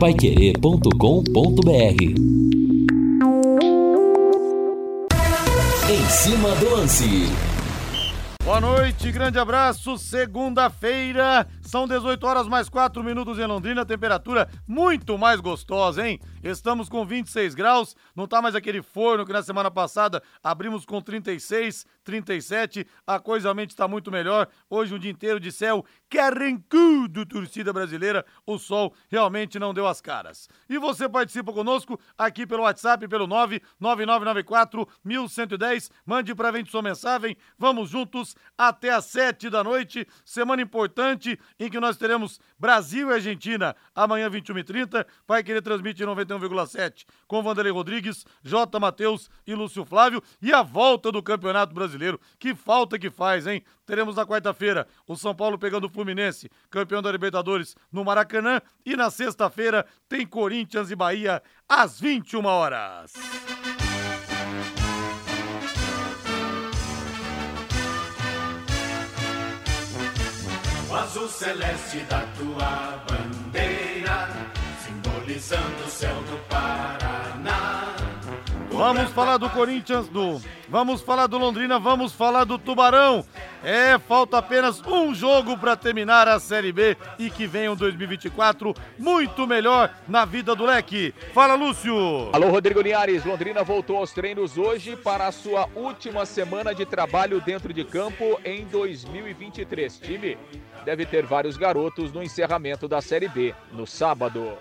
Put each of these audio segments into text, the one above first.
paiquerê.com.br Em cima do lance. Boa noite, grande abraço. Segunda-feira, são 18 horas mais 4 minutos em Londrina, temperatura muito mais gostosa, hein? Estamos com 26 graus, não tá mais aquele forno que na semana passada abrimos com 36, 37, a coisa realmente está muito melhor. Hoje um dia inteiro de céu carrancudo, torcida brasileira, o sol realmente não deu as caras. E você participa conosco aqui pelo WhatsApp, pelo 99994 1110, mande pra gente sua mensagem, vamos juntos até às 7 da noite, semana importante em que nós teremos Brasil e Argentina amanhã 21h30, vai querer transmitir 91,7 com Vanderlei Rodrigues, J. Matheus e Lúcio Flávio e a volta do Campeonato Brasileiro. Que falta que faz, hein? Teremos na quarta-feira o São Paulo pegando o Fluminense, campeão da Libertadores no Maracanã e na sexta-feira tem Corinthians e Bahia às 21 horas. O azul celeste da tua bandeira, simbolizando o céu do Paraná. Vamos falar do Corinthians, do. Vamos falar do Londrina, vamos falar do Tubarão. É, falta apenas um jogo para terminar a Série B e que venha um 2024 muito melhor na vida do leque. Fala, Lúcio. Alô, Rodrigo Linhares. Londrina voltou aos treinos hoje para a sua última semana de trabalho dentro de campo em 2023. Time deve ter vários garotos no encerramento da Série B no sábado.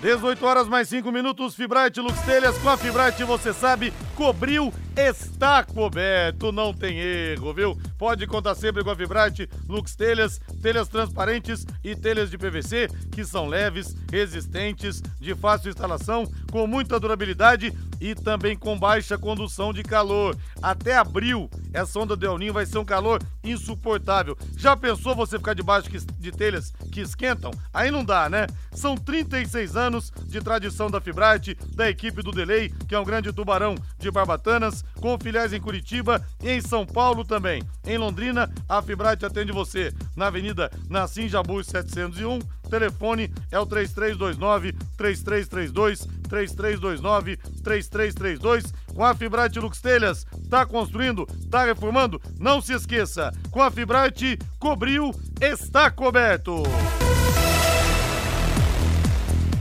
18 horas mais 5 minutos, Fibrate Lux Telhas, com a Fibrate você sabe, cobriu, está coberto, não tem erro, viu? Pode contar sempre com a Fibrate Lux Telhas, telhas transparentes e telhas de PVC, que são leves, resistentes, de fácil instalação, com muita durabilidade e também com baixa condução de calor. Até abril, essa onda de El Ninho vai ser um calor insuportável. Já pensou você ficar debaixo de telhas que esquentam? Aí não dá, né? São 36 anos de tradição da Fibrate, da equipe do Delay, que é um grande tubarão de Barbatanas, com filiais em Curitiba e em São Paulo também. Em Londrina, a Fibrate atende você na Avenida Nassim Jabus 701. Telefone é o 3329 3332 3329 3332 com a Fibrate Lux Telhas. Tá construindo? Tá reformando? Não se esqueça, com a Fibrate cobriu, está coberto.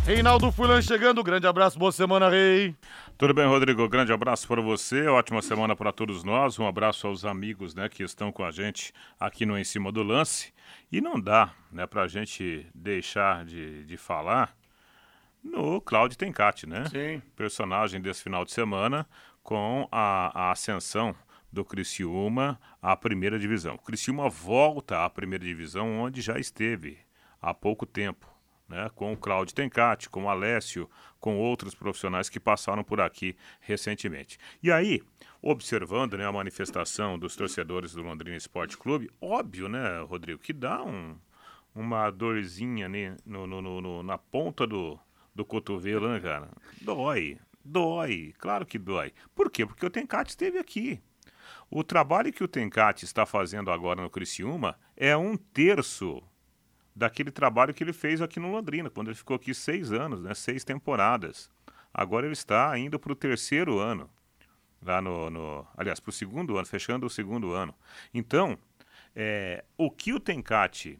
Reinaldo Fulan chegando, grande abraço, boa semana, Rei. Tudo bem, Rodrigo? Grande abraço para você, ótima semana para todos nós. Um abraço aos amigos né, que estão com a gente aqui no Em Cima do Lance. E não dá né, para a gente deixar de, de falar no Cláudio Tencati, né? Sim. Personagem desse final de semana com a, a ascensão do Criciúma à primeira divisão. O Criciúma volta à primeira divisão, onde já esteve há pouco tempo né, com o Cláudio Tencati, com o Alessio, com outros profissionais que passaram por aqui recentemente. E aí, observando né, a manifestação dos torcedores do Londrina Esporte Clube, óbvio, né, Rodrigo, que dá um, uma dorzinha né, no, no, no, na ponta do, do cotovelo, né, cara? Dói, dói, claro que dói. Por quê? Porque o Tencati esteve aqui. O trabalho que o Tencati está fazendo agora no Criciúma é um terço daquele trabalho que ele fez aqui no Londrina, quando ele ficou aqui seis anos, né, seis temporadas. Agora ele está indo para o terceiro ano, lá no, no aliás, para o segundo ano, fechando o segundo ano. Então, é, o que o Tencati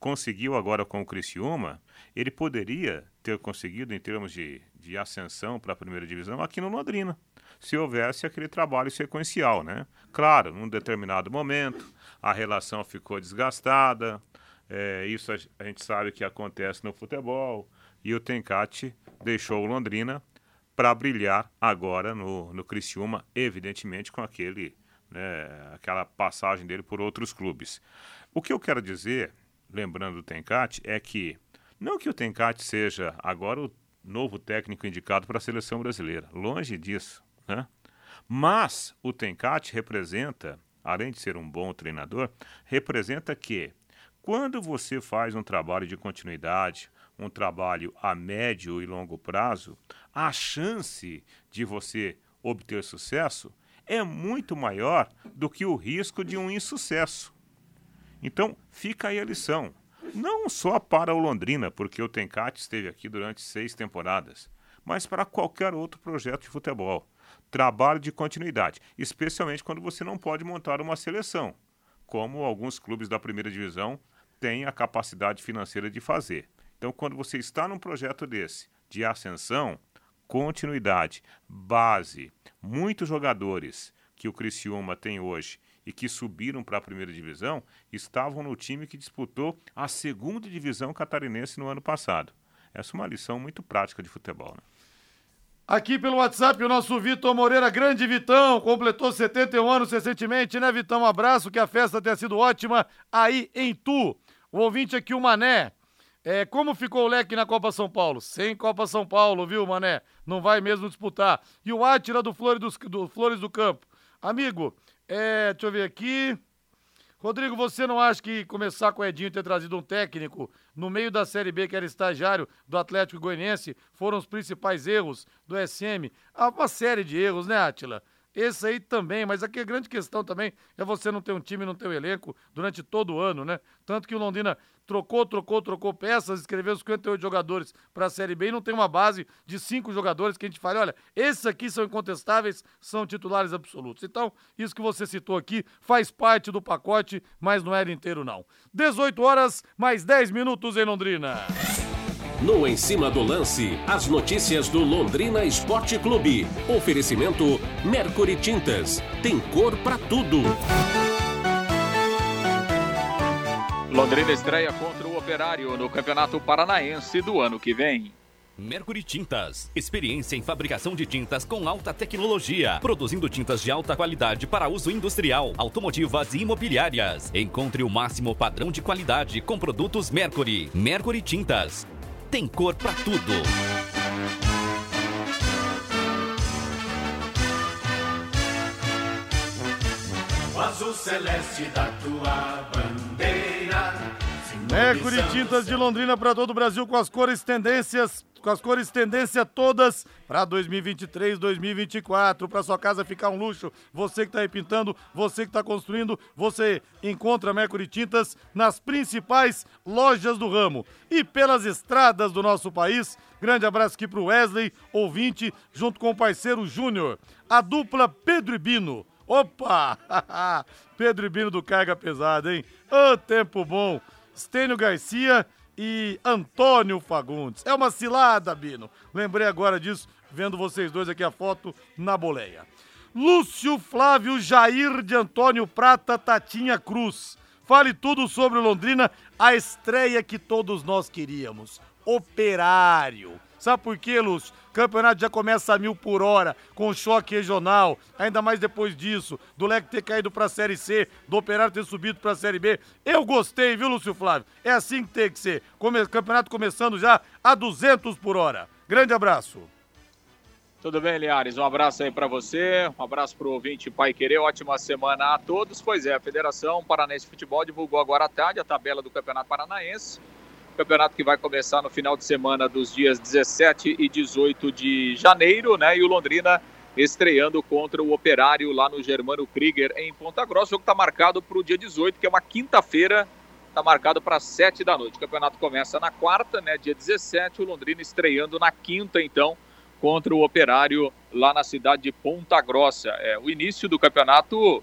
conseguiu agora com o Criciúma, ele poderia ter conseguido em termos de, de ascensão para a primeira divisão aqui no Londrina, se houvesse aquele trabalho sequencial, né? Claro, num determinado momento, a relação ficou desgastada, é, isso a, a, gente sabe que acontece no futebol. E o Tencati deixou o Londrina para brilhar agora no, no Criciúma, evidentemente com aquele, né, aquela passagem dele por outros clubes. O que eu quero dizer, lembrando do Tencati, é que não que o Tencati seja agora o novo técnico indicado para a seleção brasileira, longe disso, né? Mas o Tencati representa, além de ser um bom treinador, representa que quando você faz um trabalho de continuidade, um trabalho a médio e longo prazo, a chance de você obter sucesso é muito maior do que o risco de um insucesso. Então, fica aí a lição. Não só para o Londrina, porque o Tencate esteve aqui durante seis temporadas, mas para qualquer outro projeto de futebol. Trabalho de continuidade, especialmente quando você não pode montar uma seleção, como alguns clubes da primeira divisão têm a capacidade financeira de fazer. Então, quando você está num projeto desse, de ascensão, continuidade, base, muitos jogadores que o Criciúma tem hoje e que subiram para a primeira divisão estavam no time que disputou a segunda divisão catarinense no ano passado. Essa é uma lição muito prática de futebol. Né? Aqui pelo WhatsApp, o nosso Vitor Moreira, grande Vitão, completou 71 anos recentemente, né, Vitão? Um abraço, que a festa tenha sido ótima aí em Tu. O ouvinte aqui, o Mané. É, como ficou o leque na Copa São Paulo? Sem Copa São Paulo, viu, Mané? Não vai mesmo disputar. E o Átila do Flores, dos, do Flores do Campo. Amigo, é, deixa eu ver aqui. Rodrigo, você não acha que começar com o Edinho ter trazido um técnico no meio da Série B, que era estagiário do Atlético Goianiense, foram os principais erros do SM? Há uma série de erros, né, Átila? Esse aí também, mas aqui a grande questão também é você não ter um time, não ter um elenco durante todo o ano, né? Tanto que o Londrina trocou, trocou, trocou peças, escreveu 58 jogadores para a Série B e não tem uma base de cinco jogadores que a gente fale, olha, esses aqui são incontestáveis, são titulares absolutos. Então, isso que você citou aqui faz parte do pacote, mas não era inteiro não. 18 horas, mais 10 minutos em Londrina. No Em Cima do Lance, as notícias do Londrina Esporte Clube. Oferecimento Mercury Tintas. Tem cor para tudo. Londrina estreia contra o Operário no Campeonato Paranaense do ano que vem. Mercury Tintas. Experiência em fabricação de tintas com alta tecnologia. Produzindo tintas de alta qualidade para uso industrial, automotivas e imobiliárias. Encontre o máximo padrão de qualidade com produtos Mercury. Mercury Tintas tem cor para tudo. O azul celeste da tua bandeira. Mercury Tintas de Londrina para todo o Brasil com as cores tendências com as cores tendência todas para 2023, 2024, para sua casa ficar um luxo. Você que está aí pintando, você que está construindo, você encontra Mercury Tintas nas principais lojas do ramo e pelas estradas do nosso país. Grande abraço aqui para o Wesley, ouvinte, junto com o parceiro Júnior, a dupla Pedro e Bino. Opa! Pedro e Bino do Carga Pesada, hein? Ô, oh, tempo bom! Stênio Garcia e Antônio Fagundes. É uma cilada, Bino. Lembrei agora disso, vendo vocês dois aqui a foto na boleia. Lúcio Flávio Jair de Antônio Prata Tatinha Cruz. Fale tudo sobre Londrina, a estreia que todos nós queríamos. Operário. Sabe por quê, Lúcio? Campeonato já começa a mil por hora, com choque regional, ainda mais depois disso, do Leque ter caído para a Série C, do Operário ter subido para a Série B. Eu gostei, viu, Lúcio Flávio? É assim que tem que ser. Come campeonato começando já a 200 por hora. Grande abraço. Tudo bem, Liares? Um abraço aí para você, um abraço para o ouvinte Pai Querer, ótima semana a todos. Pois é, a Federação Paranaense de Futebol divulgou agora à tarde a tabela do Campeonato Paranaense. Campeonato que vai começar no final de semana dos dias 17 e 18 de janeiro, né? E o Londrina estreando contra o Operário lá no Germano Krieger em Ponta Grossa. O jogo está marcado para o dia 18, que é uma quinta-feira, está marcado para 7 da noite. O campeonato começa na quarta, né? Dia 17, o Londrina estreando na quinta, então, contra o Operário lá na cidade de Ponta Grossa. É, o início do campeonato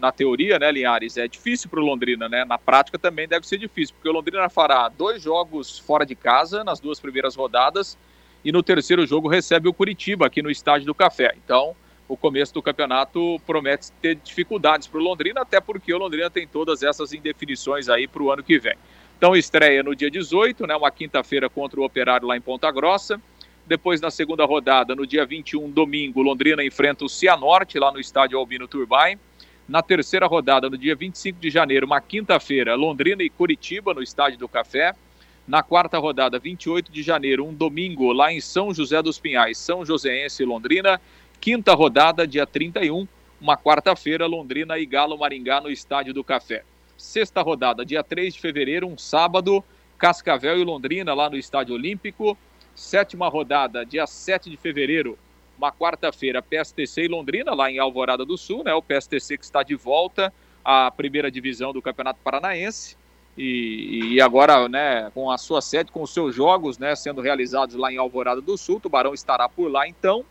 na teoria, né, Linhares, é difícil para o Londrina, né? Na prática também deve ser difícil, porque o Londrina fará dois jogos fora de casa nas duas primeiras rodadas e no terceiro jogo recebe o Curitiba aqui no Estádio do Café. Então, o começo do campeonato promete ter dificuldades para o Londrina, até porque o Londrina tem todas essas indefinições aí para o ano que vem. Então, estreia no dia 18, né, uma quinta-feira contra o Operário lá em Ponta Grossa. Depois, na segunda rodada, no dia 21, domingo, Londrina enfrenta o Cianorte lá no estádio Albino Turbine. Na terceira rodada, no dia 25 de janeiro, uma quinta-feira, Londrina e Curitiba, no Estádio do Café. Na quarta rodada, 28 de janeiro, um domingo, lá em São José dos Pinhais, São Joséense e Londrina. Quinta rodada, dia 31, uma quarta-feira, Londrina e Galo Maringá, no Estádio do Café. Sexta rodada, dia 3 de fevereiro, um sábado, Cascavel e Londrina, lá no Estádio Olímpico. Sétima rodada, dia 7 de fevereiro, uma quarta-feira, PSTC e Londrina, lá em Alvorada do Sul, né? O PSTC que está de volta à primeira divisão do Campeonato Paranaense. E, e, agora, né, com a sua sede, com os seus jogos, né, sendo realizados lá em Alvorada do Sul, o Tubarão estará por lá então.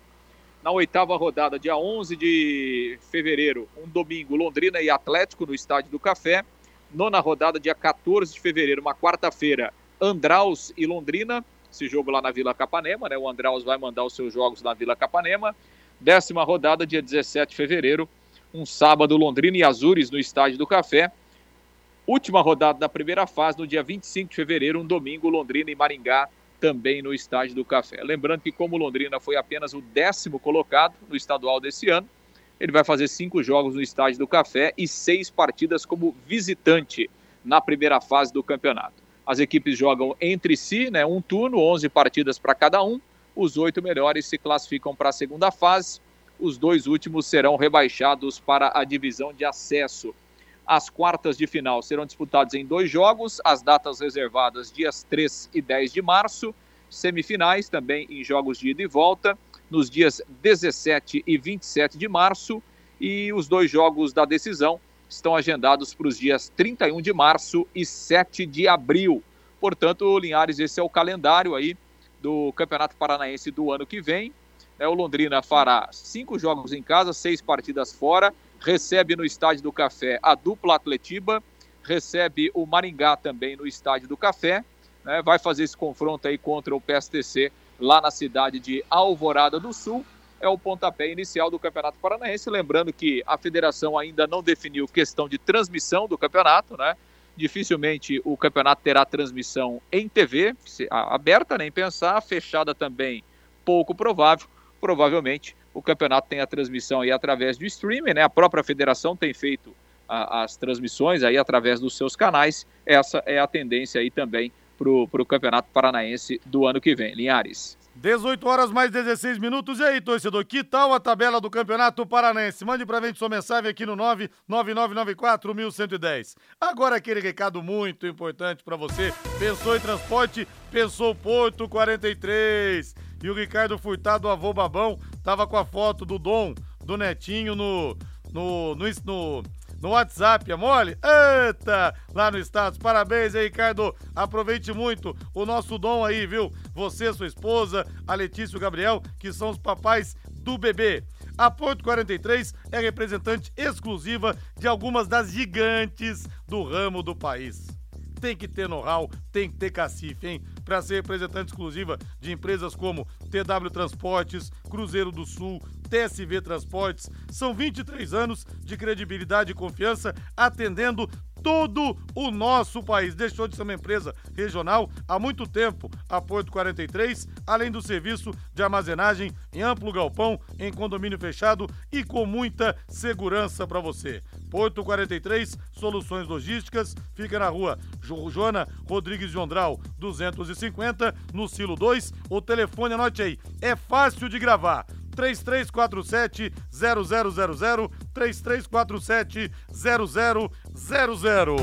Na oitava rodada, dia 11 de fevereiro, um domingo, Londrina e Atlético no Estádio do Café. Nona rodada, dia 14 de fevereiro, uma quarta-feira, Andraus e Londrina. Esse jogo lá na Vila Capanema, né? O Andraus vai mandar os seus jogos na Vila Capanema. Décima rodada, dia 17 de fevereiro, um sábado, Londrina e Azures no Estádio do Café. Última rodada da primeira fase, no dia 25 de fevereiro, um domingo, Londrina e Maringá, também no Estádio do Café. Lembrando que, como Londrina foi apenas o décimo colocado no estadual desse ano, ele vai fazer cinco jogos no Estádio do Café e seis partidas como visitante na primeira fase do campeonato. As equipes jogam entre si, né, um turno, 11 partidas para cada um. Os oito melhores se classificam para a segunda fase. Os dois últimos serão rebaixados para a divisão de acesso. As quartas de final serão disputadas em dois jogos, as datas reservadas dias 3 e 10 de março, semifinais também em jogos de ida e volta, nos dias 17 e 27 de março, e os dois jogos da decisão estão agendados para os dias 31 de março e 7 de abril. Portanto, Linhares, esse é o calendário aí do Campeonato Paranaense do ano que vem. É, o Londrina fará cinco jogos em casa, seis partidas fora, recebe no Estádio do Café a dupla Atletiba, recebe o Maringá também no Estádio do Café, né, vai fazer esse confronto aí contra o PSTC lá na cidade de Alvorada do Sul. É o pontapé inicial do Campeonato Paranaense. Lembrando que a federação ainda não definiu questão de transmissão do campeonato, né? Dificilmente o campeonato terá transmissão em TV, aberta nem pensar, fechada também pouco provável. Provavelmente o campeonato tem a transmissão aí através do streaming, né? A própria federação tem feito a, as transmissões aí através dos seus canais. Essa é a tendência aí também para o Campeonato Paranaense do ano que vem. Linhares. 18 horas mais 16 minutos. E aí, torcedor, que tal a tabela do Campeonato Paranaense? Mande pra gente sua mensagem aqui no 99994-1110. Agora aquele recado muito importante para você. Pensou em transporte? Pensou Porto 43. E o Ricardo Furtado, avô babão, tava com a foto do Dom, do Netinho no, no, no, no no WhatsApp, é mole? Eita! Lá no status. Parabéns aí, Ricardo. Aproveite muito o nosso dom aí, viu? Você, sua esposa, a Letícia e o Gabriel, que são os papais do bebê. A Porto 43 é representante exclusiva de algumas das gigantes do ramo do país. Tem que ter know-how, tem que ter cacife, hein? Para ser representante exclusiva de empresas como TW Transportes, Cruzeiro do Sul, TSV Transportes. São 23 anos de credibilidade e confiança atendendo todo o nosso país. Deixou de ser uma empresa regional há muito tempo, a Porto 43, além do serviço de armazenagem em amplo galpão, em condomínio fechado e com muita segurança para você. Porto 43, Soluções Logísticas, fica na rua Joana Rodrigues de Ondral, 250, no Silo 2. O telefone, anote aí, é fácil de gravar. 3347 0000 3347 0000.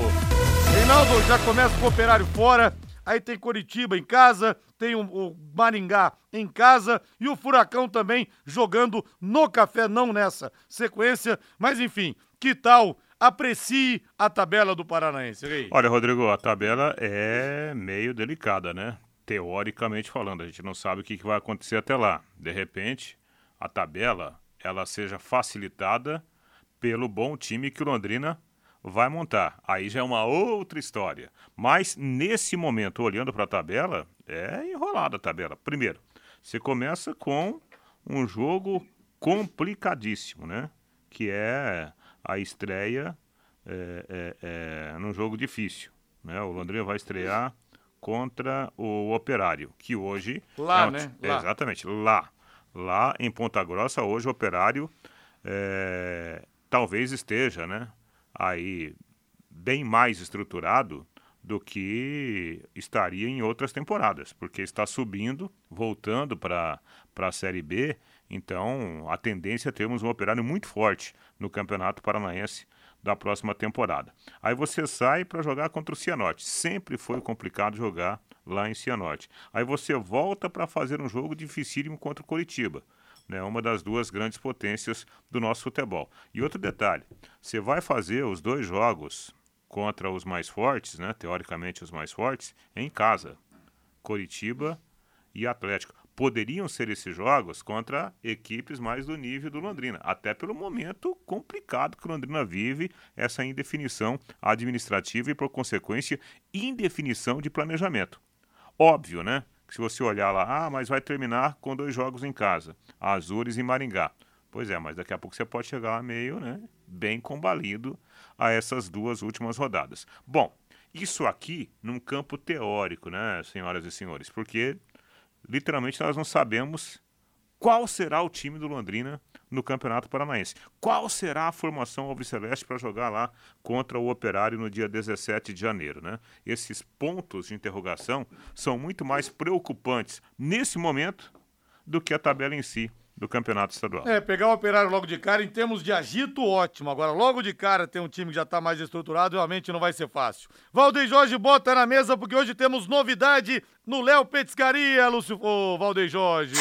Reinaldo, já começa com o operário fora. Aí tem Curitiba em casa, tem o, o Maringá em casa e o Furacão também jogando no café, não nessa sequência. Mas enfim, que tal aprecie a tabela do Paranaense, Rei. Olha, Rodrigo, a tabela é meio delicada, né? Teoricamente falando, a gente não sabe o que vai acontecer até lá. De repente, a tabela ela seja facilitada pelo bom time que o Londrina vai montar. Aí já é uma outra história. Mas nesse momento, olhando para a tabela, é enrolada a tabela. Primeiro, você começa com um jogo complicadíssimo, né? Que é a estreia é, é, é, num jogo difícil. Né? O Londrina vai estrear contra o Operário, que hoje. Lá, é né? Lá. Exatamente, lá lá em Ponta Grossa, hoje o operário é, talvez esteja né, aí bem mais estruturado do que estaria em outras temporadas, porque está subindo, voltando para a Série B, então a tendência é termos um operário muito forte no Campeonato Paranaense da próxima temporada. Aí você sai para jogar contra o Cianorte. Sempre foi complicado jogar lá em Cianorte. Aí você volta para fazer um jogo dificílimo contra o Coritiba. Né, uma das duas grandes potências do nosso futebol. E outro detalhe: você vai fazer os dois jogos contra os mais fortes, né, teoricamente os mais fortes, em casa. Coritiba e Atlético. Poderiam ser esses jogos contra equipes mais do nível do Londrina, até pelo momento complicado que o Londrina vive, essa indefinição administrativa e, por consequência, indefinição de planejamento. Óbvio, né? Se você olhar lá, ah, mas vai terminar com dois jogos em casa, Azures e Maringá. Pois é, mas daqui a pouco você pode chegar meio, né, bem combalido a essas duas últimas rodadas. Bom, isso aqui num campo teórico, né, senhoras e senhores, porque literalmente nós não sabemos qual será o time do Londrina no Campeonato Paranaense. Qual será a formação alviceleste para jogar lá contra o Operário no dia 17 de janeiro, né? Esses pontos de interrogação são muito mais preocupantes nesse momento do que a tabela em si do campeonato estadual. É, pegar o operário logo de cara, em termos de agito, ótimo. Agora, logo de cara, tem um time que já está mais estruturado, realmente não vai ser fácil. Valdeir Jorge bota na mesa, porque hoje temos novidade no Léo Petiscaria, Lúcio. Oh, Valdeir Jorge.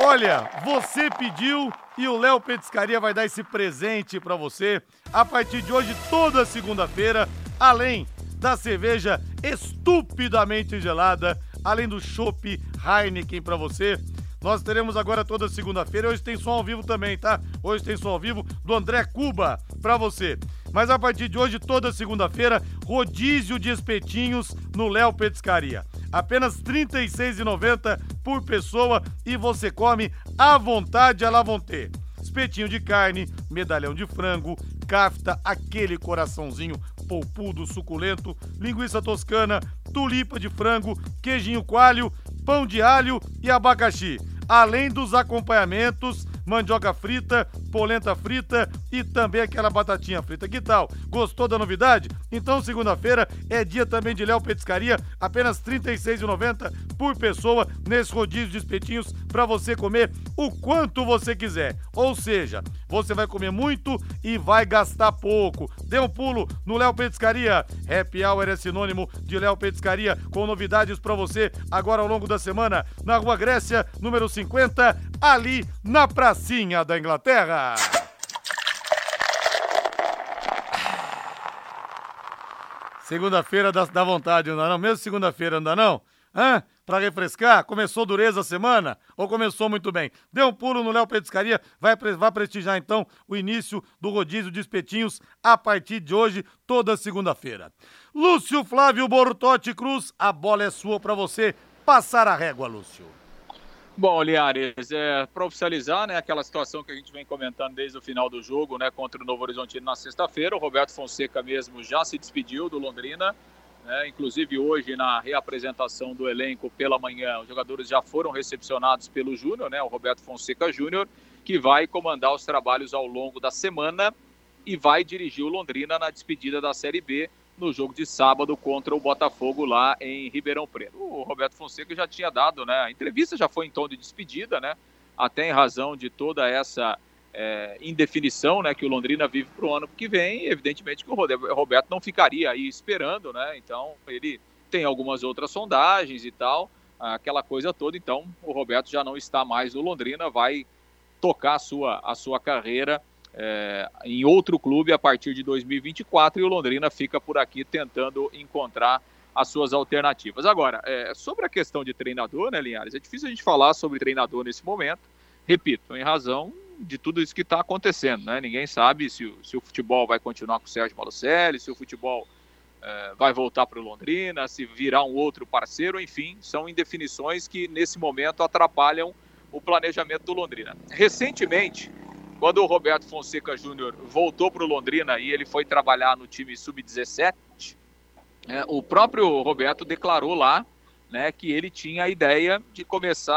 Olha, você pediu e o Léo Petiscaria vai dar esse presente para você a partir de hoje, toda segunda-feira, além da cerveja estupidamente gelada, além do chopp Heineken para você nós teremos agora toda segunda-feira. Hoje tem som ao vivo também, tá? Hoje tem som ao vivo do André Cuba pra você. Mas a partir de hoje, toda segunda-feira, rodízio de espetinhos no Léo Petiscaria. Apenas R$ 36,90 por pessoa e você come à vontade à la vontade. Espetinho de carne, medalhão de frango, cafta, aquele coraçãozinho polpudo, suculento, linguiça toscana, tulipa de frango, queijinho coalho, pão de alho e abacaxi. Além dos acompanhamentos, mandioca frita, polenta frita e também aquela batatinha frita. Que tal? Gostou da novidade? Então, segunda-feira é dia também de Léo Petiscaria, apenas R$ 36,90 por pessoa nesse rodízio de espetinhos para você comer o quanto você quiser. Ou seja, você vai comer muito e vai gastar pouco. Dê um pulo no Léo Petiscaria. Happy Hour é sinônimo de Léo Petiscaria com novidades para você agora ao longo da semana na Rua Grécia, número 50, ali na pracinha da Inglaterra. Segunda-feira dá, dá vontade, não dá não? Mesmo segunda-feira, não dá não? Hã? Pra refrescar? Começou dureza a semana? Ou começou muito bem? Dê um pulo no Léo Petiscaria, vai, vai prestigiar então o início do rodízio de espetinhos a partir de hoje, toda segunda-feira. Lúcio Flávio Bortotti Cruz, a bola é sua para você passar a régua, Lúcio. Bom, Liares, é, para oficializar né, aquela situação que a gente vem comentando desde o final do jogo né, contra o Novo Horizontino na sexta-feira, o Roberto Fonseca mesmo já se despediu do Londrina, né, inclusive hoje na reapresentação do elenco pela manhã, os jogadores já foram recepcionados pelo Júnior, né, o Roberto Fonseca Júnior, que vai comandar os trabalhos ao longo da semana e vai dirigir o Londrina na despedida da Série B no jogo de sábado contra o Botafogo lá em Ribeirão Preto. O Roberto Fonseca já tinha dado, né? A entrevista já foi em tom de despedida, né? Até em razão de toda essa é, indefinição né, que o Londrina vive para o ano que vem, evidentemente que o Roberto não ficaria aí esperando, né? Então ele tem algumas outras sondagens e tal, aquela coisa toda. Então o Roberto já não está mais no Londrina, vai tocar a sua, a sua carreira é, em outro clube a partir de 2024 e o Londrina fica por aqui tentando encontrar as suas alternativas. Agora, é, sobre a questão de treinador, né, Linhares? É difícil a gente falar sobre treinador nesse momento, repito, em razão de tudo isso que está acontecendo, né? Ninguém sabe se, se, o futebol vai continuar com o Sérgio Malucelli, se o futebol é, vai voltar para o Londrina, se virar um outro parceiro, enfim, são indefinições que nesse momento atrapalham o planejamento do Londrina. Recentemente, quando o Roberto Fonseca Júnior voltou para o Londrina e ele foi trabalhar no time sub-17, é, o próprio Roberto declarou lá né, que ele tinha a ideia de começar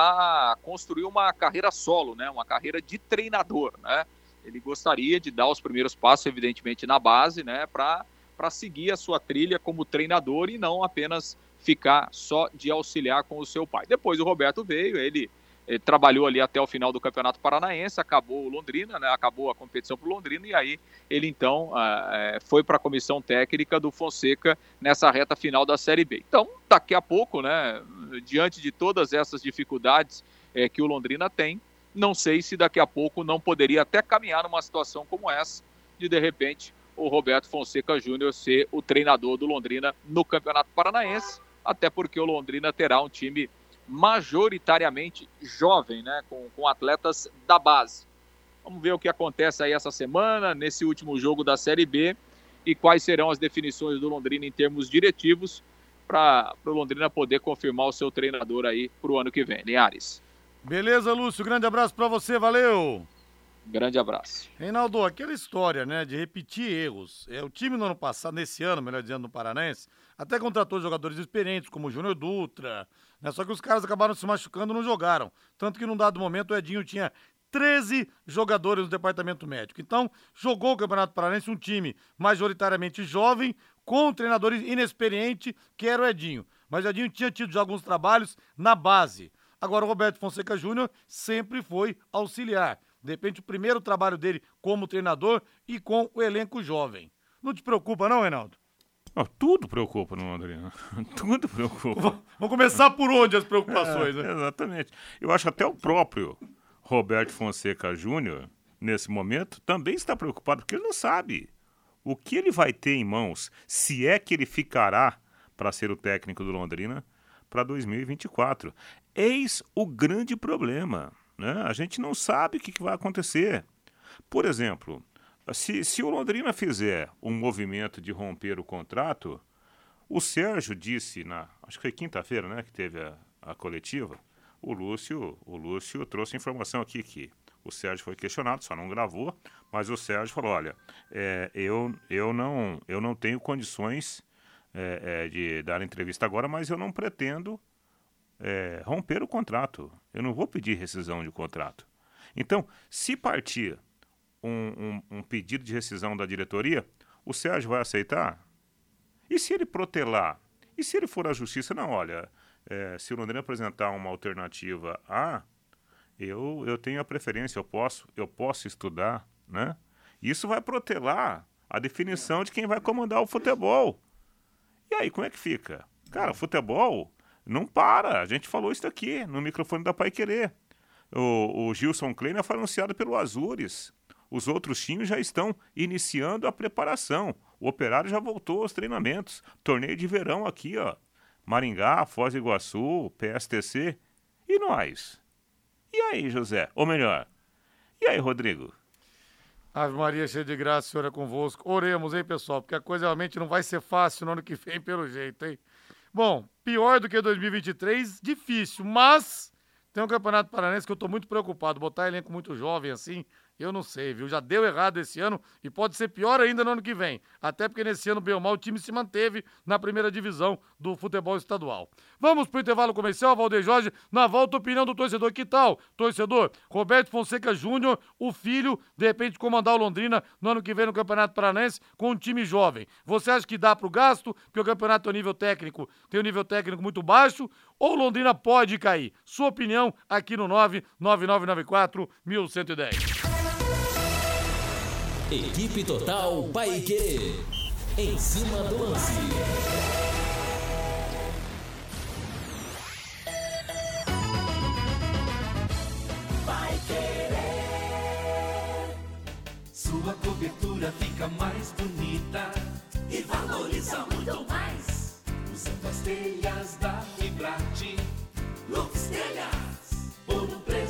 a construir uma carreira solo, né, uma carreira de treinador. Né? Ele gostaria de dar os primeiros passos, evidentemente, na base, né, para seguir a sua trilha como treinador e não apenas ficar só de auxiliar com o seu pai. Depois o Roberto veio, ele ele trabalhou ali até o final do Campeonato Paranaense, acabou o Londrina, né, acabou a competição para o Londrina, e aí ele então uh, foi para a comissão técnica do Fonseca nessa reta final da Série B. Então, daqui a pouco, né, diante de todas essas dificuldades é, que o Londrina tem, não sei se daqui a pouco não poderia até caminhar numa situação como essa, de de repente o Roberto Fonseca Júnior ser o treinador do Londrina no Campeonato Paranaense, até porque o Londrina terá um time majoritariamente jovem, né, com, com atletas da base. Vamos ver o que acontece aí essa semana, nesse último jogo da Série B, e quais serão as definições do Londrina em termos diretivos para o Londrina poder confirmar o seu treinador aí para o ano que vem. Linhares. Beleza, Lúcio. Grande abraço para você. Valeu. Grande abraço. Reinaldo, aquela história, né, de repetir erros. É, o time no ano passado, nesse ano, melhor dizendo, no Paranense, até contratou jogadores experientes, como o Júnior Dutra, né, só que os caras acabaram se machucando não jogaram. Tanto que num dado momento o Edinho tinha 13 jogadores no departamento médico. Então, jogou o Campeonato Paranense um time majoritariamente jovem, com um treinador inexperiente, que era o Edinho. Mas o Edinho tinha tido já alguns trabalhos na base. Agora, o Roberto Fonseca Júnior sempre foi auxiliar. De repente, o primeiro trabalho dele como treinador e com o elenco jovem. Não te preocupa, não, Reinaldo? Oh, tudo preocupa no Londrina. tudo preocupa. Vamos começar por onde as preocupações, é, né? Exatamente. Eu acho até o próprio Roberto Fonseca Júnior, nesse momento, também está preocupado, porque ele não sabe o que ele vai ter em mãos, se é que ele ficará para ser o técnico do Londrina para 2024. Eis o grande problema. Né? A gente não sabe o que, que vai acontecer. Por exemplo, se, se o Londrina fizer um movimento de romper o contrato, o Sérgio disse na, acho que foi quinta-feira, né, que teve a, a coletiva. O Lúcio, o Lúcio trouxe informação aqui que o Sérgio foi questionado, só não gravou, mas o Sérgio falou: olha, é, eu, eu, não, eu não tenho condições é, é, de dar entrevista agora, mas eu não pretendo é, romper o contrato. Eu não vou pedir rescisão de contrato. Então, se partir um, um, um pedido de rescisão da diretoria, o Sérgio vai aceitar? E se ele protelar? E se ele for à justiça? Não, olha, é, se o Londrina apresentar uma alternativa A, eu, eu tenho a preferência, eu posso, eu posso estudar, né? Isso vai protelar a definição de quem vai comandar o futebol. E aí, como é que fica? Cara, futebol não para. A gente falou isso aqui no microfone da Pai Querer. O, o Gilson Kleiner foi anunciado pelo Azures. Os outros times já estão iniciando a preparação. O Operário já voltou aos treinamentos. Torneio de verão aqui, ó. Maringá, Foz do Iguaçu, PSTC. E nós? E aí, José? Ou melhor, e aí, Rodrigo? Ave Maria, cheia de graça, Senhor é convosco. Oremos, hein, pessoal, porque a coisa realmente não vai ser fácil no ano que vem, pelo jeito, hein? Bom, pior do que 2023, difícil, mas tem um Campeonato Paranense que eu tô muito preocupado. Botar elenco muito jovem assim, eu não sei, viu? Já deu errado esse ano e pode ser pior ainda no ano que vem. Até porque nesse ano, bem ou mal, o time se manteve na primeira divisão do futebol estadual. Vamos pro intervalo comercial, Valdeir Jorge. Na volta, opinião do torcedor. Que tal, torcedor? Roberto Fonseca Júnior, o filho, de repente, comandar o Londrina no ano que vem no Campeonato Paranense com um time jovem. Você acha que dá pro gasto? Porque o campeonato um nível técnico, tem um nível técnico muito baixo? Ou Londrina pode cair? Sua opinião aqui no 99994 1110. Equipe Total Paique. Em cima do lance. Vai querer. Sua cobertura fica mais bonita e valoriza muito mais. Usando as telhas da Fibrate. Lux Telhas. Por um preço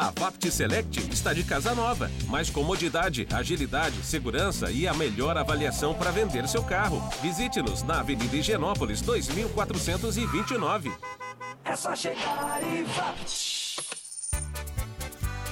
A Vapt Select está de casa nova. Mais comodidade, agilidade, segurança e a melhor avaliação para vender seu carro. Visite-nos na Avenida Higienópolis 2429. É só chegar e vá.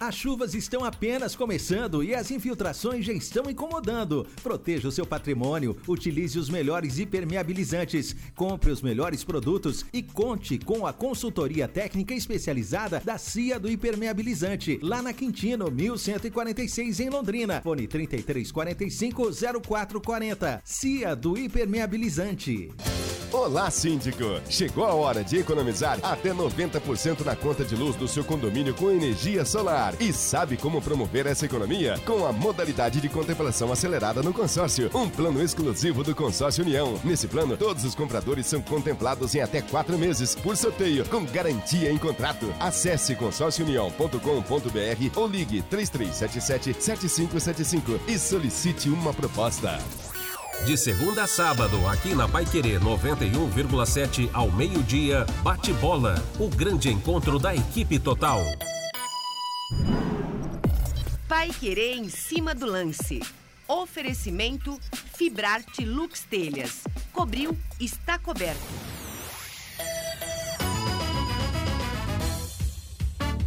As chuvas estão apenas começando e as infiltrações já estão incomodando. Proteja o seu patrimônio, utilize os melhores impermeabilizantes, compre os melhores produtos e conte com a consultoria técnica especializada da CIA do Impermeabilizante, lá na Quintino, 1146 em Londrina. Fone 3345 0440. CIA do Impermeabilizante. Olá, síndico! Chegou a hora de economizar até 90% na conta de luz do seu condomínio com energia solar. E sabe como promover essa economia? Com a modalidade de contemplação acelerada no consórcio, um plano exclusivo do Consórcio União. Nesse plano, todos os compradores são contemplados em até quatro meses, por sorteio, com garantia em contrato. Acesse consórciounião.com.br ou ligue 3377-7575 e solicite uma proposta. De segunda a sábado, aqui na Pai Querer 91,7 ao meio-dia, bate bola, o grande encontro da equipe total. Pai Querer em cima do lance. Oferecimento Fibrarte Lux Telhas. Cobriu, está coberto.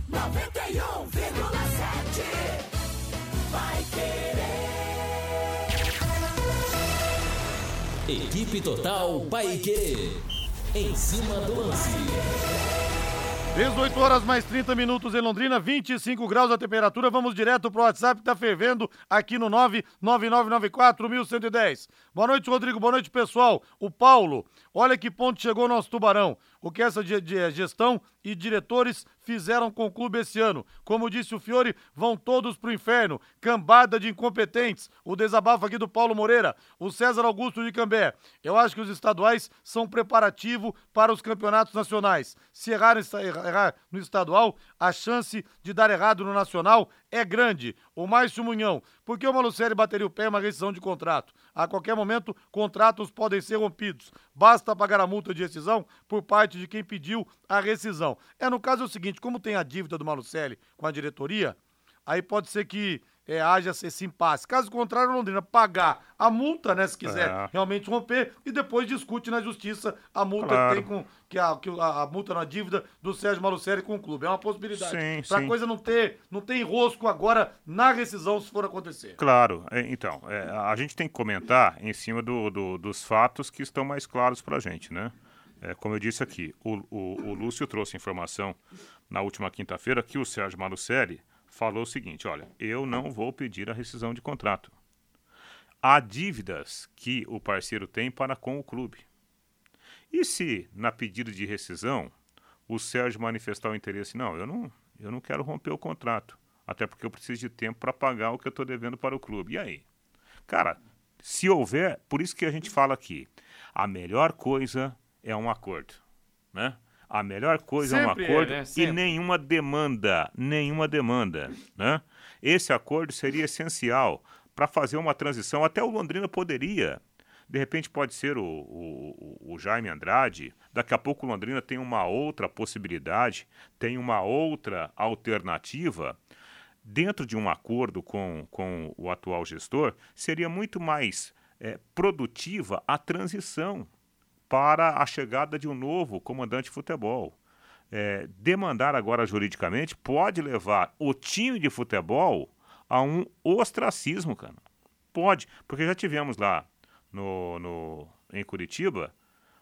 91,7. Vai querer. Equipe Total Paique. Em cima do lance. 18 horas mais 30 minutos em Londrina, 25 graus a temperatura. Vamos direto pro WhatsApp que tá fervendo aqui no 99994-1110. Boa noite, Rodrigo. Boa noite, pessoal. O Paulo, olha que ponto chegou o nosso Tubarão. O que essa gestão e diretores fizeram com o clube esse ano. Como disse o Fiore, vão todos pro inferno. Cambada de incompetentes. O desabafo aqui do Paulo Moreira. O César Augusto de Cambé. Eu acho que os estaduais são preparativo para os campeonatos nacionais. Se errar, errar no estadual, a chance de dar errado no nacional é grande. O Márcio Munhão, por que o Malucelli bateria o pé em uma rescisão de contrato? A qualquer momento, contratos podem ser rompidos. Basta pagar a multa de rescisão por parte de quem pediu a rescisão. É, no caso é o seguinte, como tem a dívida do Malucelli com a diretoria, aí pode ser que é, haja esse impasse. Caso contrário, a Londrina pagar a multa, né, se quiser É. realmente romper, e depois discute na justiça a multa Claro. que tem com que a, que a, a multa na dívida do Sérgio Malucelli com o clube. É uma possibilidade. Pra sim. coisa não ter, não ter enrosco agora na rescisão se for acontecer. Claro, é, então, é, a gente tem que comentar em cima do- do- dos fatos que estão mais claros para a gente, né? É, como eu disse aqui, o, o- o Lúcio trouxe informação na última quinta-feira que o Sérgio Malucelli falou o seguinte: olha, eu não vou pedir a rescisão de contrato. Há dívidas que o parceiro tem para com o clube. E se, na pedida de rescisão, o Sérgio manifestar o interesse, não, eu não, eu não quero romper o contrato, até porque eu preciso de tempo para pagar o que eu estou devendo para o clube. E aí? Cara, se houver, por isso que a gente fala aqui, a melhor coisa é um acordo, né? A melhor coisa é um Sempre é, acordo né? e nenhuma demanda, nenhuma demanda, né? Esse acordo seria essencial para fazer uma transição. Até o Londrina poderia, de repente pode ser o, o, o Jaime Andrade, daqui a pouco o Londrina tem uma outra possibilidade, tem uma outra alternativa. Dentro de um acordo com, com o atual gestor, seria muito mais eh, produtiva a transição para a chegada de um novo comandante de futebol. É, demandar agora juridicamente pode levar o time de futebol a um ostracismo, cara. Pode, porque já tivemos lá no, no, em Curitiba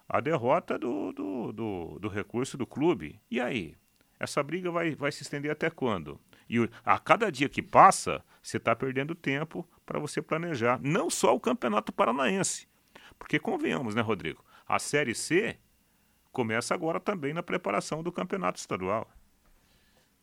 a derrota do, do, do, do recurso do clube. E aí? Essa briga vai, vai se estender até quando? E a cada dia que passa, você está perdendo tempo para você planejar. Não só o Campeonato Paranaense. Porque convenhamos, né, Rodrigo? A Série C começa agora também na preparação do Campeonato Estadual.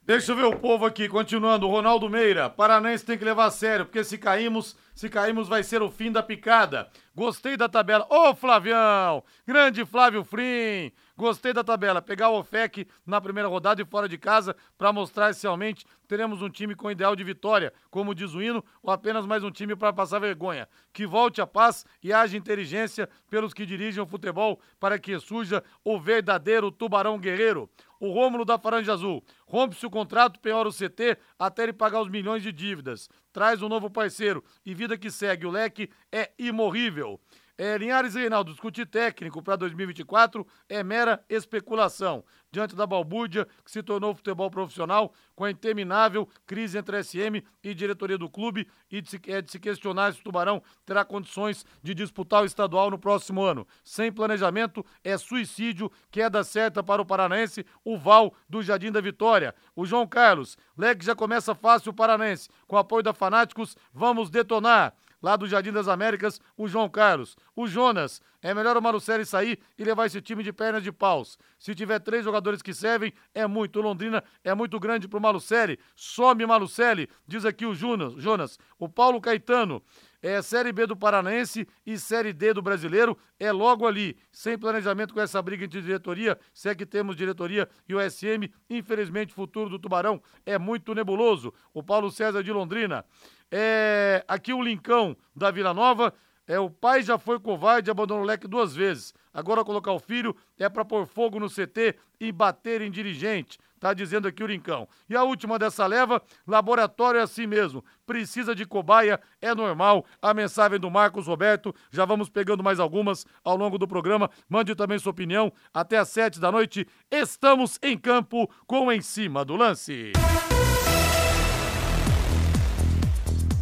Deixa eu ver o povo aqui, continuando. Ronaldo Meira, Paranense tem que levar a sério, porque se caímos, se caímos vai ser o fim da picada. Gostei da tabela. Ô, Flavião! Grande Flávio Frim! Gostei da tabela. Pegar o OFEC na primeira rodada e fora de casa para mostrar se realmente teremos um time com ideal de vitória, como diz o hino, ou apenas mais um time para passar vergonha. Que volte a paz e haja inteligência pelos que dirigem o futebol para que surja o verdadeiro tubarão guerreiro. O Rômulo da Faranja Azul. Rompe-se o contrato, penhora o CT até ele pagar os milhões de dívidas. Traz um novo parceiro e vida que segue. O leque é imorrível. É, Linhares e Reinaldo, discutir técnico para 2024 é mera especulação. Diante da balbúrdia que se tornou futebol profissional, com a interminável crise entre SM e diretoria do clube, e de se, é de se questionar se o Tubarão terá condições de disputar o estadual no próximo ano. Sem planejamento, é suicídio, queda certa para o paranaense, o Val do Jardim da Vitória. O João Carlos, Leque já começa fácil o paranaense. Com apoio da Fanáticos, vamos detonar lá do Jardim das Américas, o João Carlos. O Jonas, é melhor o Marucelli sair e levar esse time de pernas de paus. Se tiver três jogadores que servem, é muito. O Londrina é muito grande pro Malucelli. Some Malucelli, diz aqui o Jonas. Jonas. O Paulo Caetano, é Série B do Paranaense e Série D do Brasileiro, é logo ali, sem planejamento com essa briga entre diretoria, se é que temos diretoria e o SM, infelizmente o futuro do Tubarão é muito nebuloso. O Paulo César de Londrina, é aqui o Lincão da Vila Nova, é o pai já foi covarde e abandonou o leque duas vezes. Agora colocar o filho é para pôr fogo no CT e bater em dirigente. Tá dizendo aqui o Rincão. E a última dessa leva, laboratório é assim mesmo. Precisa de cobaia, é normal. A mensagem do Marcos Roberto. Já vamos pegando mais algumas ao longo do programa. Mande também sua opinião. Até às sete da noite, estamos em campo com Em Cima do Lance.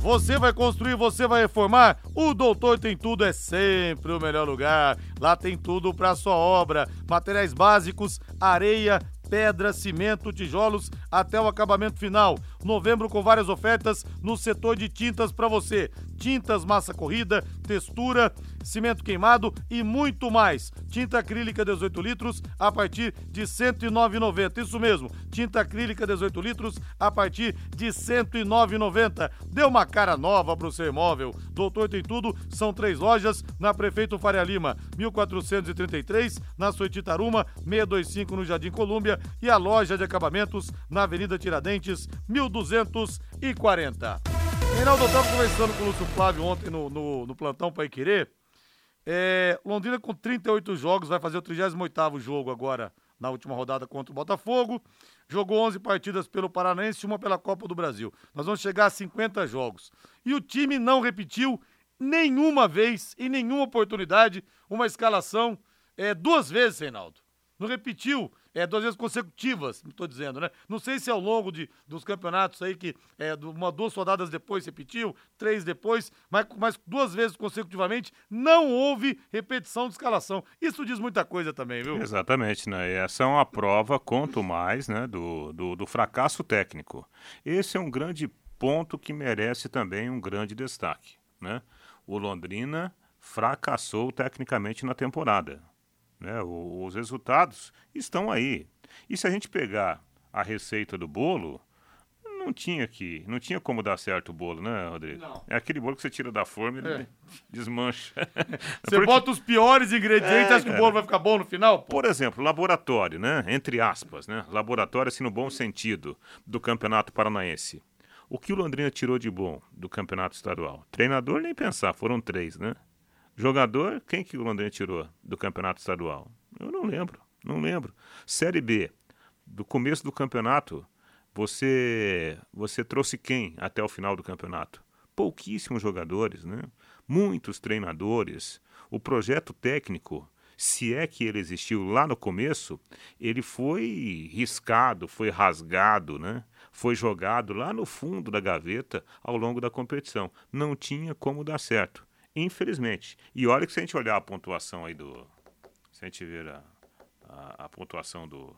Você vai construir, você vai reformar? O Doutor Tem Tudo é sempre o melhor lugar. Lá tem tudo para sua obra: materiais básicos, areia, pedra, cimento, tijolos até o acabamento final. Novembro com várias ofertas no setor de tintas para você. Tintas massa corrida, textura, cimento queimado e muito mais. Tinta acrílica 18 litros a partir de R$ 109,90. Isso mesmo, tinta acrílica 18 litros a partir de R$ 109,90. Dê uma cara nova para o seu imóvel. Doutor tem tudo, são três lojas na Prefeito Faria Lima, 1433, na Soititaruma, 625 no Jardim Colúmbia e a loja de acabamentos na Avenida Tiradentes, 1240. Reinaldo, eu estava conversando com o Lúcio Flávio ontem no, no, no plantão Pai Querer. É, Londrina com 38 jogos, vai fazer o 38º jogo agora na última rodada contra o Botafogo. Jogou 11 partidas pelo Paranense e uma pela Copa do Brasil. Nós vamos chegar a 50 jogos. E o time não repetiu nenhuma vez, em nenhuma oportunidade, uma escalação é, duas vezes, Reinaldo. Não repetiu é, duas vezes consecutivas, estou dizendo, né? Não sei se ao longo de, dos campeonatos aí, que é, uma, duas rodadas depois repetiu, três depois, mas, mas duas vezes consecutivamente não houve repetição de escalação. Isso diz muita coisa também, viu? Exatamente, né? Essa é uma prova, quanto mais, né, do, do, do fracasso técnico. Esse é um grande ponto que merece também um grande destaque, né? O Londrina fracassou tecnicamente na temporada. Né? os resultados estão aí. E se a gente pegar a receita do bolo, não tinha que, não tinha como dar certo o bolo, né, Rodrigo? Não. É aquele bolo que você tira da forma e ele É. desmancha. Você Porque- bota os piores ingredientes, É, acha que o bolo vai ficar bom no final? Pô? Por exemplo, laboratório, né? Entre aspas, né? Laboratório, assim, no bom sentido, do Campeonato Paranaense. O que o Londrina tirou de bom do Campeonato Estadual? Treinador, nem pensar, foram três, né? Jogador, quem que o Londrina tirou do Campeonato Estadual? Eu não lembro, não lembro. Série B, do começo do campeonato, você você trouxe quem até o final do campeonato? Pouquíssimos jogadores, né? Muitos treinadores. O projeto técnico, se é que ele existiu lá no começo, ele foi riscado, foi rasgado, né? Foi jogado lá no fundo da gaveta ao longo da competição. Não tinha como dar certo, infelizmente. E olha que se a gente olhar a pontuação aí do, se a gente ver a, a, a pontuação do,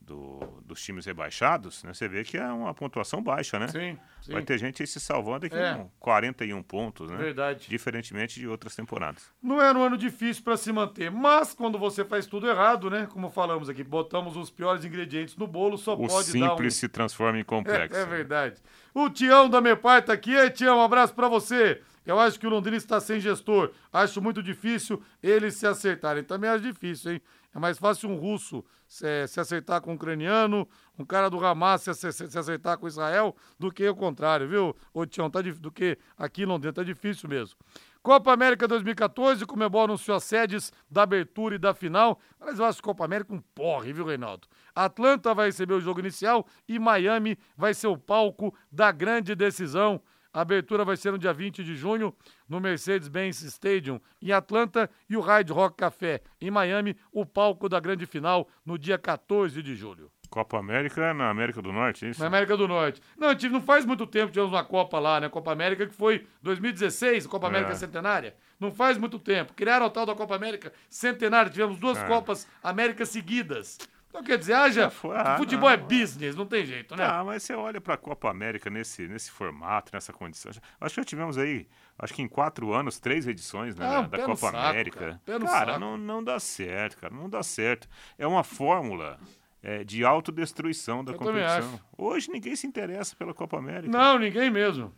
do- dos times rebaixados, né, você vê que é uma pontuação baixa, né? Sim, sim. Vai ter gente aí se salvando aqui É. com 41 pontos, né? Verdade. Diferentemente de outras temporadas. Não era um ano difícil para se manter, mas quando você faz tudo errado, né? Como falamos aqui, botamos os piores ingredientes no bolo, só O pode dar um... simples se transforma em complexo. É, é verdade. O Tião da Mepar tá aqui. Ei, Tião, um abraço pra você. Eu acho que o Londrina está sem gestor. Acho muito difícil eles se acertarem. Também acho difícil, hein? É mais fácil um russo se, se acertar com um ucraniano, um cara do Hamas se, se, se acertar com Israel, do que o contrário, viu, ô Tião? Tá, do que aqui em Londrina, tá difícil mesmo. Copa América 2014, o Comebol anunciou as sedes da abertura e da final, mas eu acho Copa América um porre, viu, Reinaldo? Atlanta vai receber o jogo inicial e Miami vai ser o palco da grande decisão. A abertura vai ser no dia 20 de junho no Mercedes-Benz Stadium em Atlanta e o Hard Rock Café em Miami, o palco da grande final no dia 14 de julho. Copa América é na América do Norte, é isso? Na América do Norte. Não, tive, não faz muito tempo tivemos uma Copa lá, né? Copa América que foi 2016, Copa é. América Centenária. Não faz muito tempo. Criaram o tal da Copa América Centenária. Tivemos duas é. Copas América seguidas. Então, quer dizer, haja. É, foi, ah, futebol é não, é business, não tem jeito, né? Ah, mas você olha para a Copa América nesse, nesse formato, nessa condição. Acho que já tivemos aí, acho que em quatro anos, três edições né, ah, da Copa saco, América. Cara, cara não, não dá certo, cara, não dá certo. É uma fórmula. É, de autodestruição da Eu competição. Hoje ninguém se interessa pela Copa América. Não, ninguém mesmo.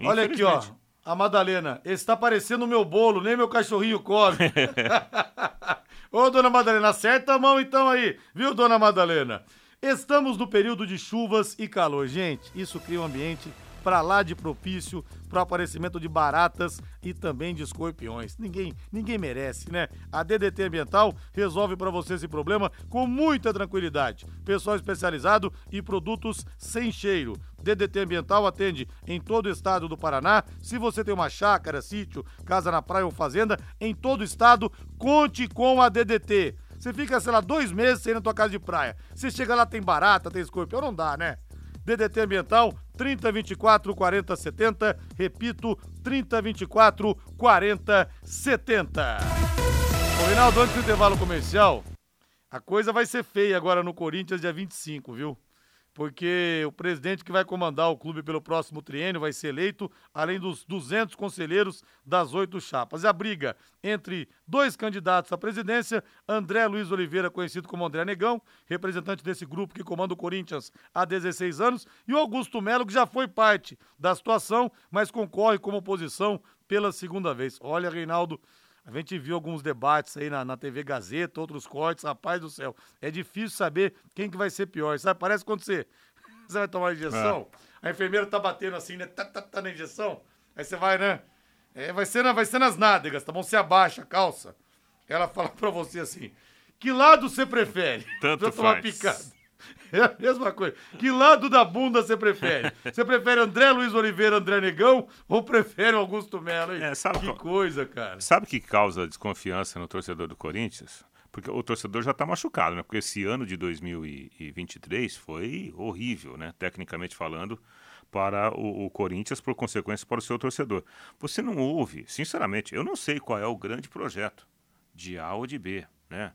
Olha aqui, ó. A Madalena, está parecendo o meu bolo, nem meu cachorrinho come. Ô, dona Madalena, acerta a mão então aí, viu, dona Madalena? Estamos no período de chuvas e calor. Gente, isso cria um ambiente para lá de propício para o aparecimento de baratas e também de escorpiões. Ninguém, ninguém merece, né? A DDT Ambiental resolve para você esse problema com muita tranquilidade. Pessoal especializado e produtos sem cheiro. DDT Ambiental atende em todo o estado do Paraná. Se você tem uma chácara, sítio, casa na praia ou fazenda, em todo o estado, conte com a DDT. Você fica, sei lá, dois meses sem ir na tua casa de praia. Você chega lá, tem barata, tem escorpião, não dá, né? DDT Ambiental 3024 4070. Repito, 3024 4070. Ô, Reinaldo, antes do intervalo comercial, a coisa vai ser feia agora no Corinthians dia 25, viu? Porque o presidente que vai comandar o clube pelo próximo triênio vai ser eleito, além dos 200 conselheiros das oito chapas. E a briga entre dois candidatos à presidência, André Luiz Oliveira, conhecido como André Negão, representante desse grupo que comanda o Corinthians há 16 anos, e o Augusto Melo, que já foi parte da situação, mas concorre como oposição pela segunda vez. Olha, Reinaldo, a gente viu alguns debates aí na, na TV Gazeta, outros cortes, rapaz do céu. É difícil saber quem que vai ser pior, sabe? Parece quando você, você vai tomar a injeção, é. a enfermeira tá batendo assim, né? Tá, tá, tá na injeção. Aí você vai, né? É, vai, ser vai ser nas nádegas, tá bom? Você abaixa a calça. Ela fala pra você assim: que lado você prefere? Tanto faz. tomar picada. É a mesma coisa. Que lado da bunda você prefere? Você prefere André Luiz Oliveira, André Negão ou prefere Augusto Melo? É, sabe que coisa, cara. Sabe o que causa desconfiança no torcedor do Corinthians? Porque o torcedor já está machucado, né? Porque esse ano de 2023 foi horrível, né? Tecnicamente falando, para o, o, Corinthians, por consequência, para o seu torcedor. Você não ouve, sinceramente, eu não sei qual é o grande projeto de A ou de B, né?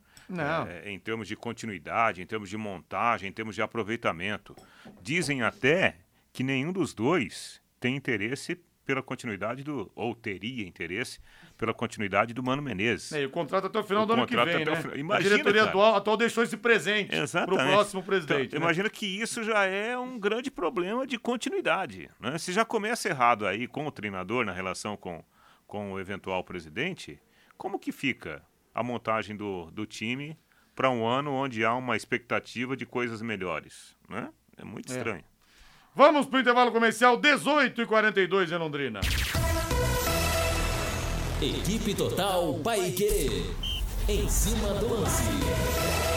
É, em termos de continuidade, em termos de montagem, em termos de aproveitamento. Dizem até que nenhum dos dois tem interesse pela continuidade do, ou teria interesse pela continuidade do Mano Menezes. É, e o contrato até o final o do ano que vem, né? Imagina, a diretoria atual, atual, deixou esse presente para o próximo presidente. Então, né? Imagina que isso já é um grande problema de continuidade. Né? Se já começa errado aí com o treinador na relação com, com o eventual presidente, como que fica a montagem do, do time para um ano onde há uma expectativa de coisas melhores. Né? É muito é. estranho. Vamos para o intervalo comercial 18 e 42 em Londrina. Equipe Total Paique. Em cima do lance.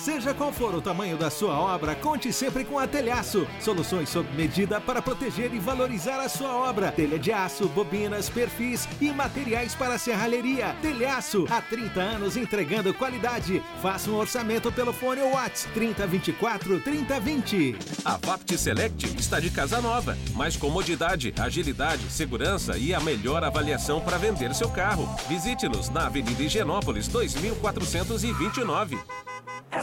Seja qual for o tamanho da sua obra, conte sempre com a Telhaço. Soluções sob medida para proteger e valorizar a sua obra. Telha de aço, bobinas, perfis e materiais para serralheria. Telhaço, há 30 anos entregando qualidade. Faça um orçamento pelo fone ou WhatsApp 3024 3020. A Vapt Select está de casa nova. Mais comodidade, agilidade, segurança e a melhor avaliação para vender seu carro. Visite-nos na Avenida Higienópolis 2429. É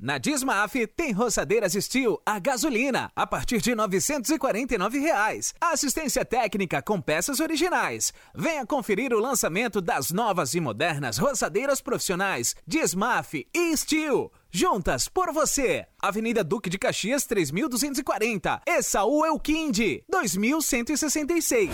Na Dismaf tem roçadeiras Steel a gasolina a partir de 949 reais. Assistência técnica com peças originais. Venha conferir o lançamento das novas e modernas roçadeiras profissionais Dismaf e Steel. Juntas por você. Avenida Duque de Caxias 3240. Essaú Elquinde 2166.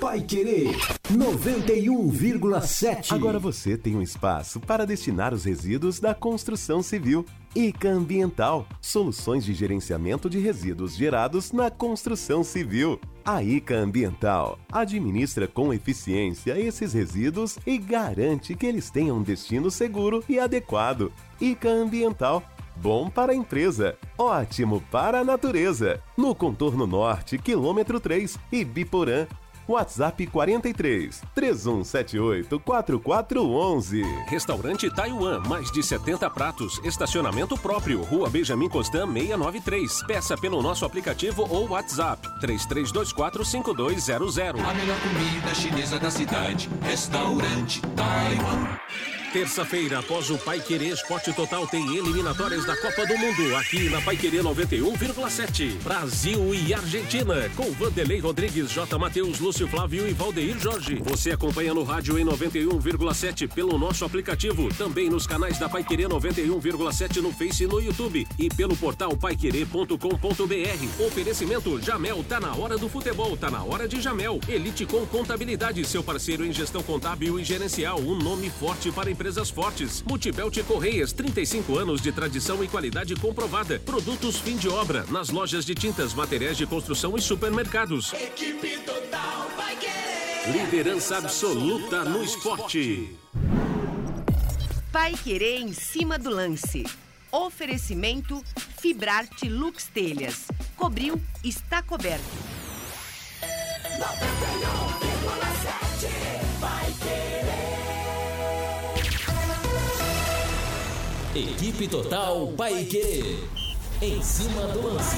Vai querer 91,7. Agora você tem um espaço para destinar os resíduos da construção civil. ICA Ambiental, soluções de gerenciamento de resíduos gerados na construção civil. A ICA Ambiental administra com eficiência esses resíduos e garante que eles tenham um destino seguro e adequado. ICA Ambiental. Bom para a empresa, ótimo para a natureza. No contorno norte, quilômetro 3, Ibiporã. WhatsApp 43 3178 4411. Restaurante Taiwan, mais de 70 pratos, estacionamento próprio, Rua Benjamin Constant 693. Peça pelo nosso aplicativo ou WhatsApp 3324 5200. A melhor comida chinesa da cidade. Restaurante Taiwan. Terça-feira, após o Pai Querer Esporte Total, tem eliminatórias da Copa do Mundo, aqui na Pai Querer 91,7. Brasil e Argentina, com Vanderlei Rodrigues, J. Matheus, Lúcio Flávio e Valdeir Jorge. Você acompanha no rádio em 91,7 pelo nosso aplicativo, também nos canais da Pai Querer 91,7 no Face e no YouTube e pelo portal paiquerer.com.br. Oferecimento Jamel, tá na hora do futebol, tá na hora de Jamel. Elite com Contabilidade, seu parceiro em gestão contábil e gerencial, um nome forte para empresas fortes. Multibelt Correias, 35 anos de tradição e qualidade comprovada. Produtos fim de obra, nas lojas de tintas, materiais de construção e supermercados. Equipe total vai querer. Liderança absoluta no esporte. Pai Querer em cima do lance. Oferecimento Fibrarte Lux Telhas. Cobriu, está coberto. 91,7 Equipe Total Paique. Em cima do lance.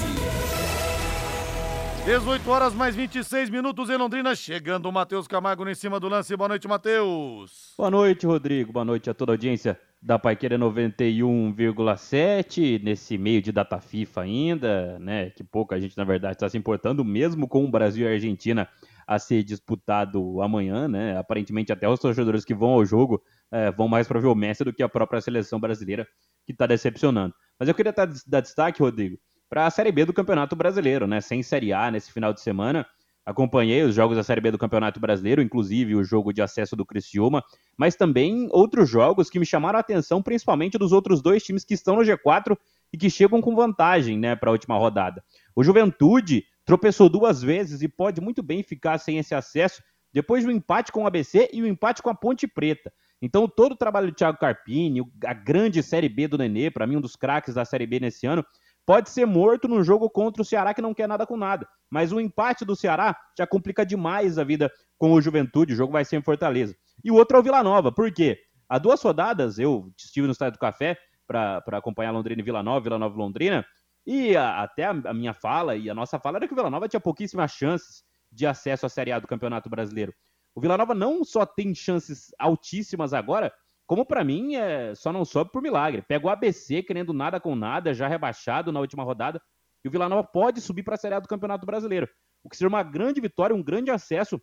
18 horas mais 26 minutos em Londrina. Chegando o Matheus Camargo em cima do lance. Boa noite, Matheus. Boa noite, Rodrigo. Boa noite a toda a audiência da Paiqueira 91,7. Nesse meio de data FIFA ainda, né? Que pouca gente, na verdade, está se importando, mesmo com o Brasil e a Argentina a ser disputado amanhã, né? Aparentemente, até os torcedores que vão ao jogo eh, vão mais para ver o Messi do que a própria seleção brasileira, que está decepcionando. Mas eu queria tá- dar destaque, Rodrigo, para a Série B do Campeonato Brasileiro, né? Sem Série A nesse final de semana. Acompanhei os jogos da Série B do Campeonato Brasileiro, inclusive o jogo de acesso do Criciúma, mas também outros jogos que me chamaram a atenção, principalmente dos outros dois times que estão no G4 e que chegam com vantagem, né, para a última rodada. O Juventude tropeçou duas vezes e pode muito bem ficar sem esse acesso depois do empate com o ABC e o empate com a Ponte Preta. Então, todo o trabalho do Thiago Carpini, a grande Série B do Nenê, para mim um dos craques da Série B nesse ano, pode ser morto num jogo contra o Ceará que não quer nada com nada. Mas o empate do Ceará já complica demais a vida com o Juventude, o jogo vai ser em Fortaleza. E o outro é o Vila Nova, por quê? Há duas rodadas eu estive no Estádio do Café para acompanhar Londrina e Vila Nova, Vila Nova e Londrina, e a- até a, a minha fala e a nossa fala era que o Vila Nova tinha pouquíssimas chances de acesso à Série A do Campeonato Brasileiro. O Vila Nova não só tem chances altíssimas agora, como para mim é, só não sobe por milagre. Pega o ABC querendo nada com nada, já rebaixado na última rodada, e o Vila Nova pode subir para a Série A do Campeonato Brasileiro. O que seria uma grande vitória, um grande acesso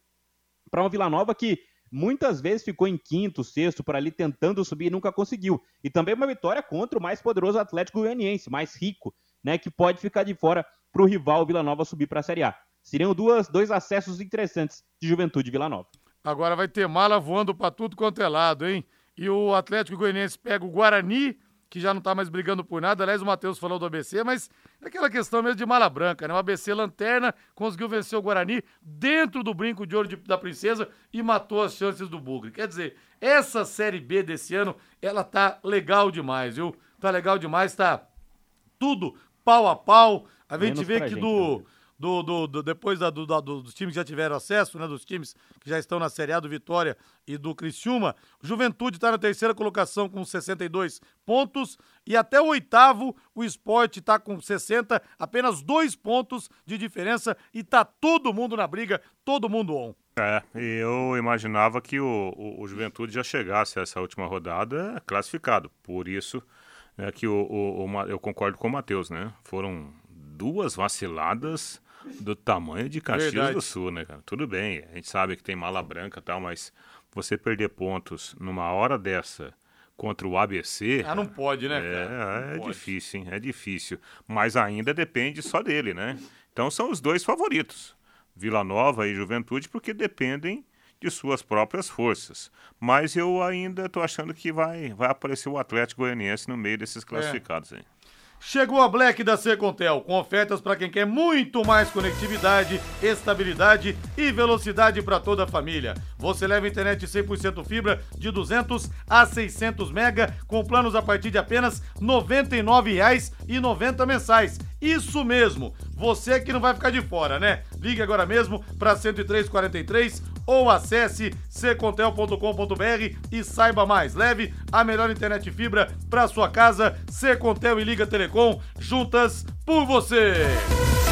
para uma Vila Nova que muitas vezes ficou em quinto, sexto, por ali tentando subir e nunca conseguiu. E também uma vitória contra o mais poderoso Atlético Goianiense, mais rico, né, que pode ficar de fora para o rival Vila Nova subir para a Série A. Seriam duas, dois acessos interessantes de Juventude e Vila Nova. Agora vai ter mala voando para tudo quanto é lado, hein? E o Atlético Goianiense pega o Guarani, que já não tá mais brigando por nada. Aliás, o Matheus falou do ABC, mas é aquela questão mesmo de mala branca, né? O ABC Lanterna conseguiu vencer o Guarani dentro do brinco de ouro de- da princesa e matou as chances do Bugre. Quer dizer, essa Série B desse ano, ela tá legal demais, viu? Tá legal demais, tá tudo pau a pau. A gente Menos vê que gente, do, do, do, do- depois da- do- da- do- dos times que já tiveram acesso, né? Dos times que já estão na Série A do Vitória e do Criciúma, Juventude está na terceira colocação com 62 pontos e até o oitavo o Esporte está com 60, apenas dois pontos de diferença e tá todo mundo na briga, todo mundo on. É, eu imaginava que o, o, o Juventude já chegasse a essa última rodada classificado. Por isso é que o, o- eu concordo com o Matheus, né? Foram duas vaciladas do tamanho de Caxias Verdade. do Sul, né, cara? Tudo bem, a gente sabe que tem mala branca e tal, mas você perder pontos numa hora dessa contra o ABC. Ah, não pode, né, É, cara? é pode. difícil, hein? É difícil. Mas ainda depende só dele, né? Então são os dois favoritos, Vila Nova e Juventude, porque dependem de suas próprias forças. Mas eu ainda tô achando que vai, vai aparecer o Atlético Goianiense no meio É. desses classificados aí. Chegou a Black da Secontel, com ofertas para quem quer muito mais conectividade, estabilidade e velocidade para toda a família. Você leva internet 100% fibra de 200 a 600 mega com planos a partir de apenas R$ 99,90 mensais. Isso mesmo, você que não vai ficar de fora, né? Ligue agora mesmo para 10343 ou acesse secontel.com.br e saiba mais. Leve a melhor internet fibra para sua casa. Secontel e Liga Telecom, juntas por você.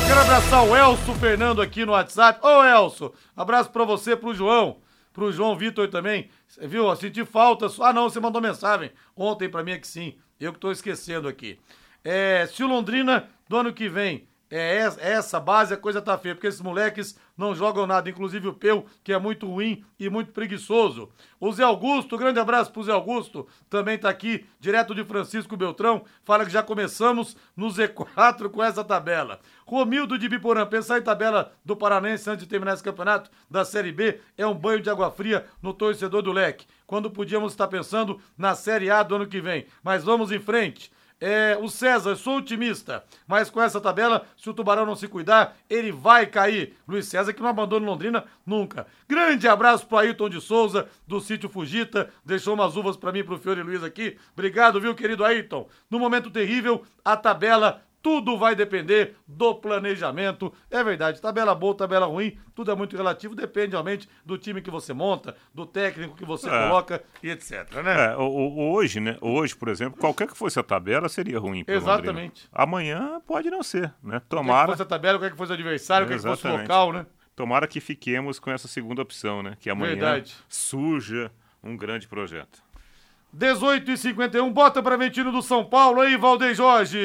Quero abraçar o Elso Fernando aqui no WhatsApp. Ô Elso, abraço para você, pro João, pro João Vitor também. Viu? Eu senti falta. Ah, não, você mandou mensagem ontem para mim aqui sim. Eu que tô esquecendo aqui. É, se o Londrina do ano que vem é é essa base, a coisa tá feia, porque esses moleques não jogam nada, inclusive o Peu, que é muito ruim e muito preguiçoso. O Zé Augusto, grande abraço pro Zé Augusto, também tá aqui, direto de Francisco Beltrão, fala que já começamos no Z4 com essa tabela. Romildo de Biporã, pensar em tabela do Paranense antes de terminar esse campeonato da Série B é um banho de água fria no torcedor do leque, quando podíamos estar pensando na Série A do ano que vem. Mas vamos em frente. É, o César, sou otimista, mas com essa tabela, se o Tubarão não se cuidar, ele vai cair. Luiz César, que não abandona Londrina nunca. Grande abraço pro Ailton de Souza, do sítio Fugita, deixou umas uvas pra mim pro Fiore Luiz aqui. Obrigado, viu, querido Ailton? No momento terrível, a tabela tudo vai depender do planejamento. É verdade, tabela boa, tabela ruim, tudo é muito relativo, depende realmente do time que você monta, do técnico que você É. coloca e etc, né? É, hoje, né? Hoje, por exemplo, qualquer que fosse a tabela seria ruim pro Londrina. Exatamente. Amanhã pode não ser, né? Quer que Tomara. fosse a tabela, quer que fosse o adversário, quer que fosse o Exatamente. local, né? Tomara que fiquemos com essa segunda opção, né? Que amanhã Verdade. surja um grande projeto. 18 e 51, bota pra Ventino do São Paulo aí, Valdeir Jorge.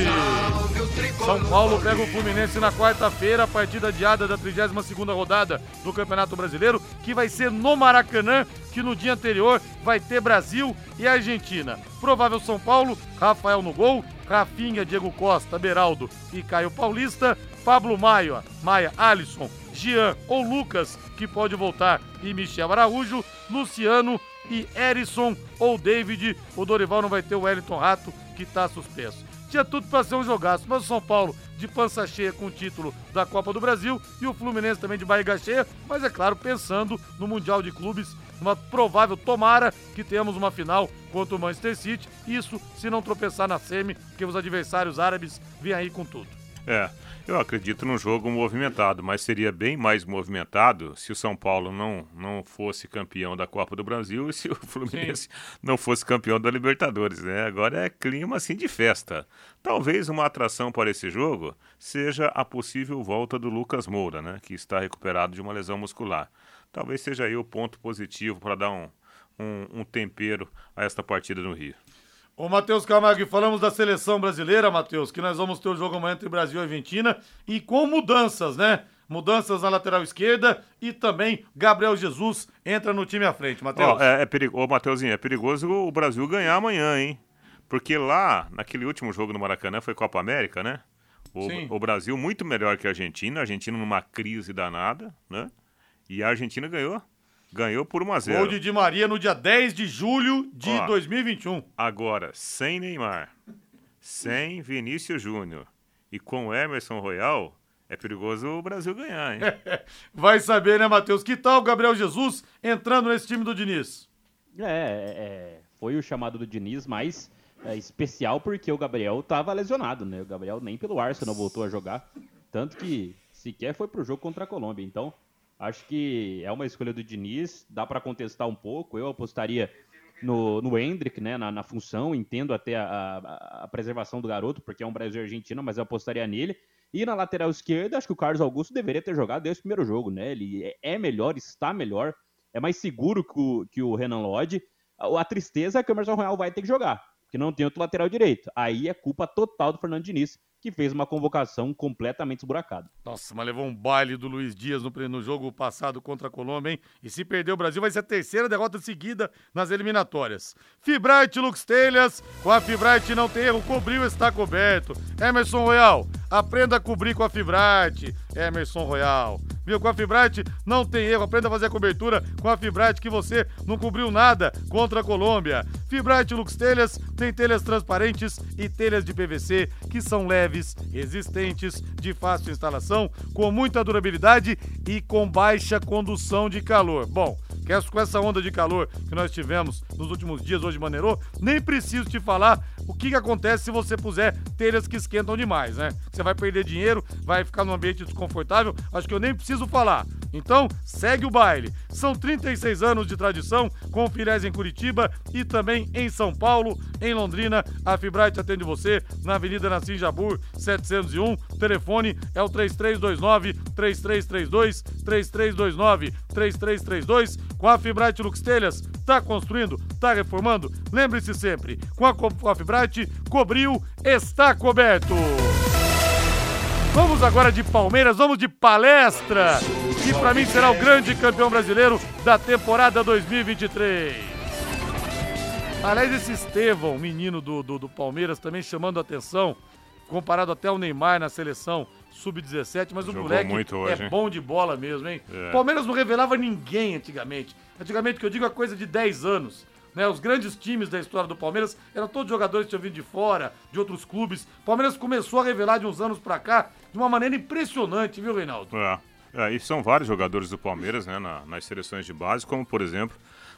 São Paulo pega o Fluminense na quarta-feira, a partida adiada da 32ª rodada do Campeonato Brasileiro, que vai ser no Maracanã, que no dia anterior vai ter Brasil e Argentina. Provável São Paulo, Rafael no gol, Rafinha, Diego Costa, Beraldo e Caio Paulista, Pablo Maia, Maia, Alisson, Jean ou Lucas, que pode voltar, e Michel Araújo, Luciano e Erisson ou David. O Dorival não vai ter o Wellington Rato, que está suspenso. Tinha tudo para ser um jogaço, mas o São Paulo de pança cheia com o título da Copa do Brasil e o Fluminense também de barriga cheia, mas é claro, pensando no Mundial de Clubes, uma provável tomara que tenhamos uma final contra o Manchester City, isso se não tropeçar na semi, porque os adversários árabes vêm aí com tudo. É, eu acredito num jogo movimentado, mas seria bem mais movimentado se o São Paulo não, não fosse campeão da Copa do Brasil e se o Fluminense não fosse campeão da Libertadores, né? Agora é clima assim de festa. Talvez uma atração para esse jogo seja a possível volta do Lucas Moura, né? Que está recuperado de uma lesão muscular. Talvez seja aí o ponto positivo para dar um, um, um tempero a esta partida no Rio. Ô, Matheus Camargo, e falamos da seleção brasileira, Matheus, que nós vamos ter o jogo amanhã entre Brasil e Argentina e com mudanças, né? Mudanças na lateral esquerda e também Gabriel Jesus entra no time à frente, Matheus. Ó, é, é perigo... Ô, Mateuzinho, é perigoso o Brasil ganhar amanhã, hein? Porque lá, naquele último jogo no Maracanã, foi Copa América, né? O, o, Brasil muito melhor que a Argentina, a Argentina numa crise danada, né? E a Argentina ganhou. Ganhou por 1 a 0. Gol de Di Maria no dia 10 de julho de Ó, 2021. Agora, sem Neymar, sem Vinícius Júnior e com Emerson Royal, é perigoso o Brasil ganhar, hein? Vai saber, né, Matheus? Que tal o Gabriel Jesus entrando nesse time do Diniz? É, é foi o chamado do Diniz, mas é, especial porque o Gabriel estava lesionado, né? O Gabriel nem pelo Arsenal voltou a jogar, tanto que sequer foi pro jogo contra a Colômbia. Então, acho que é uma escolha do Diniz, dá para contestar um pouco. Eu apostaria no, no Hendrick, né, na, na função, entendo até a, a, a, preservação do garoto, porque é um Brasil argentino, mas eu apostaria nele. E na lateral esquerda, acho que o Carlos Augusto deveria ter jogado desde o primeiro jogo, né? Ele é, é melhor, está melhor, é mais seguro que o, que o Renan Lodge. A, a tristeza é que o Emerson Royal vai ter que jogar que não tem outro lateral direito. Aí é culpa total do Fernando Diniz, que fez uma convocação completamente esburacada. Nossa, mas levou um baile do Luiz Dias no, no jogo passado contra a Colômbia, hein? E se perder o Brasil, vai ser a terceira derrota seguida nas eliminatórias. Fibrite Lux Telhas, com a Fibrite não tem erro, cobriu, está coberto. Emerson Royal, aprenda a cobrir com a Fibrite. Emerson Royal. Viu? Com a Fibrite não tem erro. Aprenda a fazer a cobertura com a Fibrite que você não cobriu nada contra a Colômbia. Fibrite Lux Telhas tem telhas transparentes e telhas de PVC que são leves, resistentes, de fácil instalação, com muita durabilidade e com baixa condução de calor. Bom, com essa onda de calor que nós tivemos nos últimos dias, hoje maneirou, nem preciso te falar o que, que acontece se você puser telhas que esquentam demais, né? Você vai perder dinheiro, vai ficar num ambiente desconfortável, acho que eu nem preciso falar. Então, segue o baile. São 36 anos de tradição com filiais em Curitiba e também em São Paulo, em Londrina. A Fibrite atende você na Avenida Nassim Jabur, 701. Telefone é o 3329 3332 3329 3332. Com a Fibrite Lux Telhas, tá construindo, tá reformando? Lembre-se sempre, com a, com a Fibrite, cobriu, está coberto. Vamos agora de Palmeiras, vamos de palestra, que para mim será o grande campeão brasileiro da temporada 2023. Aliás, esse Estevão, menino do, do, do Palmeiras, também chamando a atenção, comparado até ao Neymar na seleção sub-17, mas Jogou o moleque hoje, é bom de bola mesmo, hein? É. Palmeiras não revelava ninguém antigamente. Antigamente, que eu digo, a coisa de 10 anos. Né, os grandes times da história do Palmeiras eram todos jogadores que tinham vindo de fora, de outros clubes. O Palmeiras começou a revelar de uns anos pra cá de uma maneira impressionante, viu, Reinaldo? É. é e são vários jogadores do Palmeiras, né, na, nas seleções de base, como por exemplo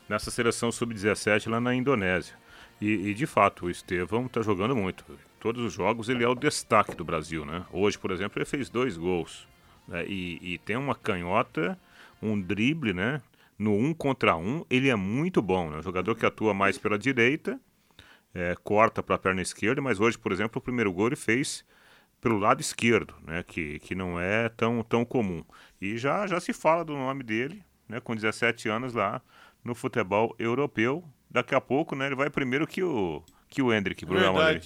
nessa seleção sub-17 lá na Indonésia. E, e, de fato, o Estevão está jogando muito. Todos os jogos ele é o destaque do Brasil, né? Hoje, por exemplo, ele fez dois gols. Né? E, e tem uma canhota, um drible, né? no um contra um, ele é muito bom. Né? Um jogador que atua mais pela direita, é, corta para a perna esquerda, mas hoje, por exemplo, o primeiro gol ele fez pelo lado esquerdo, né? que, que não é tão, tão comum. E já, já se fala do nome dele, né? com 17 anos lá no futebol europeu. Daqui a pouco né? ele vai primeiro que o, que o Hendrick pro Real Madrid.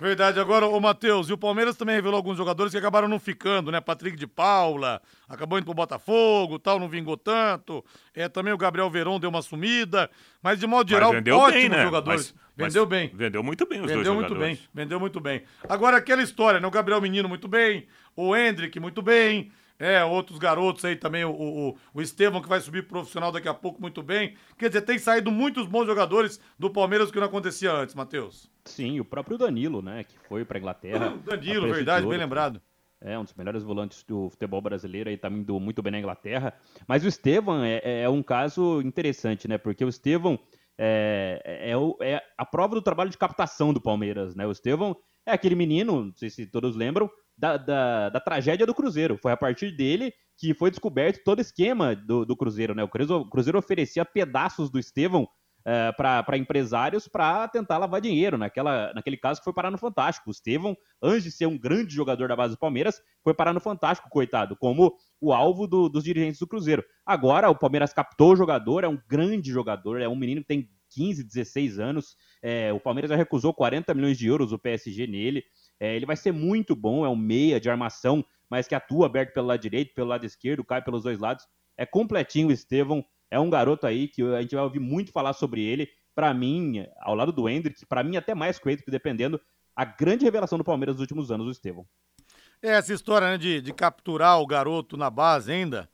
Verdade. Agora, o Matheus, e o Palmeiras também revelou alguns jogadores que acabaram não ficando, né? Patrick de Paula, acabou indo pro Botafogo, tal, não vingou tanto. É, também o Gabriel Veron deu uma sumida. Mas, de modo geral, ótimos bem, né? jogadores. Mas, vendeu bem. Vendeu muito bem os vendeu dois muito jogadores. bem, vendeu muito bem. Agora, aquela história, né? O Gabriel Menino muito bem, o Hendrick muito bem. É, outros garotos aí também, o, o, o Estevão, que vai subir profissional daqui a pouco muito bem. Quer dizer, tem saído muitos bons jogadores do Palmeiras que não acontecia antes, Matheus. Sim, o próprio Danilo, né, que foi para Inglaterra. Danilo, verdade, bem lembrado. É, um dos melhores volantes do futebol brasileiro aí, tá indo muito bem na Inglaterra. Mas o Estevão é, é um caso interessante, né, porque o Estevão é, é, é, é a prova do trabalho de captação do Palmeiras, né. O Estevão é aquele menino, não sei se todos lembram, da, da, da, tragédia do Cruzeiro. Foi a partir dele que foi descoberto todo o esquema do, do Cruzeiro. Né? O, Cruzeiro, Cruzeiro oferecia pedaços do Estevão uh, para empresários para tentar lavar dinheiro. Naquela, naquele caso que foi parar no Fantástico. O Estevão, antes de ser um grande jogador da base do Palmeiras, foi parar no Fantástico, coitado, como o alvo do, dos dirigentes do Cruzeiro. Agora o Palmeiras captou o jogador, é um grande jogador, é um menino que tem 15, 16 anos. É, o Palmeiras já recusou 40 milhões de euros o PSG nele. É, ele vai ser muito bom, é um meia de armação, mas que atua aberto pelo lado direito, pelo lado esquerdo, cai pelos dois lados. É completinho o Estevão, é um garoto aí que a gente vai ouvir muito falar sobre ele. Para mim, ao lado do Hendrick, para mim até mais que dependendo, a grande revelação do Palmeiras dos últimos anos, o Estevão. É, essa história né, de, de capturar o garoto na base ainda.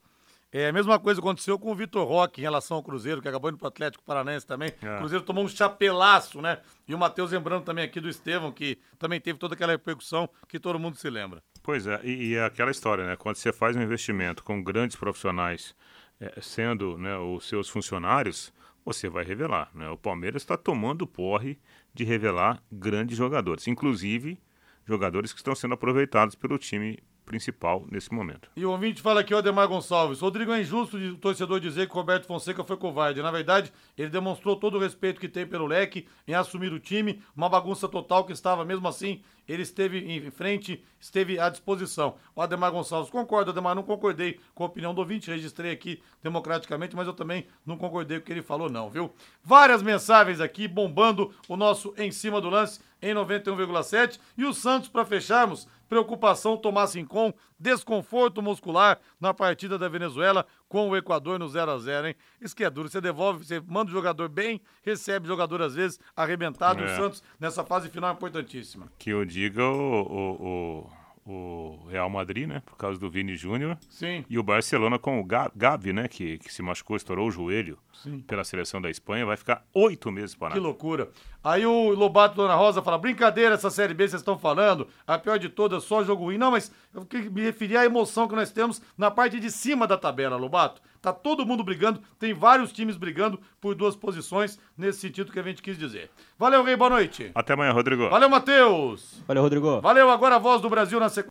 É a mesma coisa aconteceu com o Vitor Roque em relação ao Cruzeiro, que acabou indo pro Atlético Paranaense também. É. O Cruzeiro tomou um chapelaço, né? E o Matheus lembrando também aqui do Estevão, que também teve toda aquela repercussão que todo mundo se lembra. Pois é, e, e é aquela história, né? Quando você faz um investimento com grandes profissionais, eh, sendo né, os seus funcionários, você vai revelar. Né? O Palmeiras está tomando porre de revelar grandes jogadores, inclusive jogadores que estão sendo aproveitados pelo time principal nesse momento. E o ouvinte fala aqui, o Ademar Gonçalves. Rodrigo, é injusto de o torcedor dizer que Roberto Fonseca foi covarde. Na verdade, ele demonstrou todo o respeito que tem pelo leque em assumir o time, uma bagunça total que estava, mesmo assim, ele esteve em frente, esteve à disposição. O Ademar Gonçalves, concordo, Ademar, não concordei com a opinião do ouvinte, registrei aqui democraticamente, mas eu também não concordei com o que ele falou, não, viu? Várias mensagens aqui bombando o nosso Em Cima do Lance em 91,7. E o Santos, para fecharmos, preocupação Tomás Rincon, desconforto muscular na partida da Venezuela com o Equador no 0 a 0 hein? Isso que é duro, você devolve, você manda o jogador bem, recebe o jogador às vezes arrebentado. É. O Santos nessa fase final é importantíssima. Que eu diga o, o, o, o Real Madrid, né? Por causa do Vini Júnior. Sim. E o Barcelona com o Ga- Gavi, né? Que, que se machucou, estourou o joelho Sim. pela seleção da Espanha. Vai ficar oito meses Que parado. loucura. Aí o Lobato Dona Rosa fala: brincadeira essa Série B, vocês estão falando. A pior de todas, só jogo ruim. Não, mas eu que- me referi à emoção que nós temos na parte de cima da tabela, Lobato. Tá todo mundo brigando, tem vários times brigando por duas posições, nesse sentido que a gente quis dizer. Valeu, Rei, boa noite. Até amanhã, Rodrigo. Valeu, Matheus. Valeu, Rodrigo. Valeu, agora a voz do Brasil na sequência.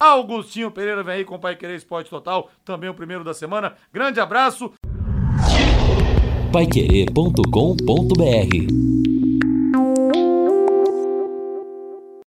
Augustinho Pereira vem aí com o Pai Querer Esporte Total, também o primeiro da semana. Grande abraço. Paiquerê.com.br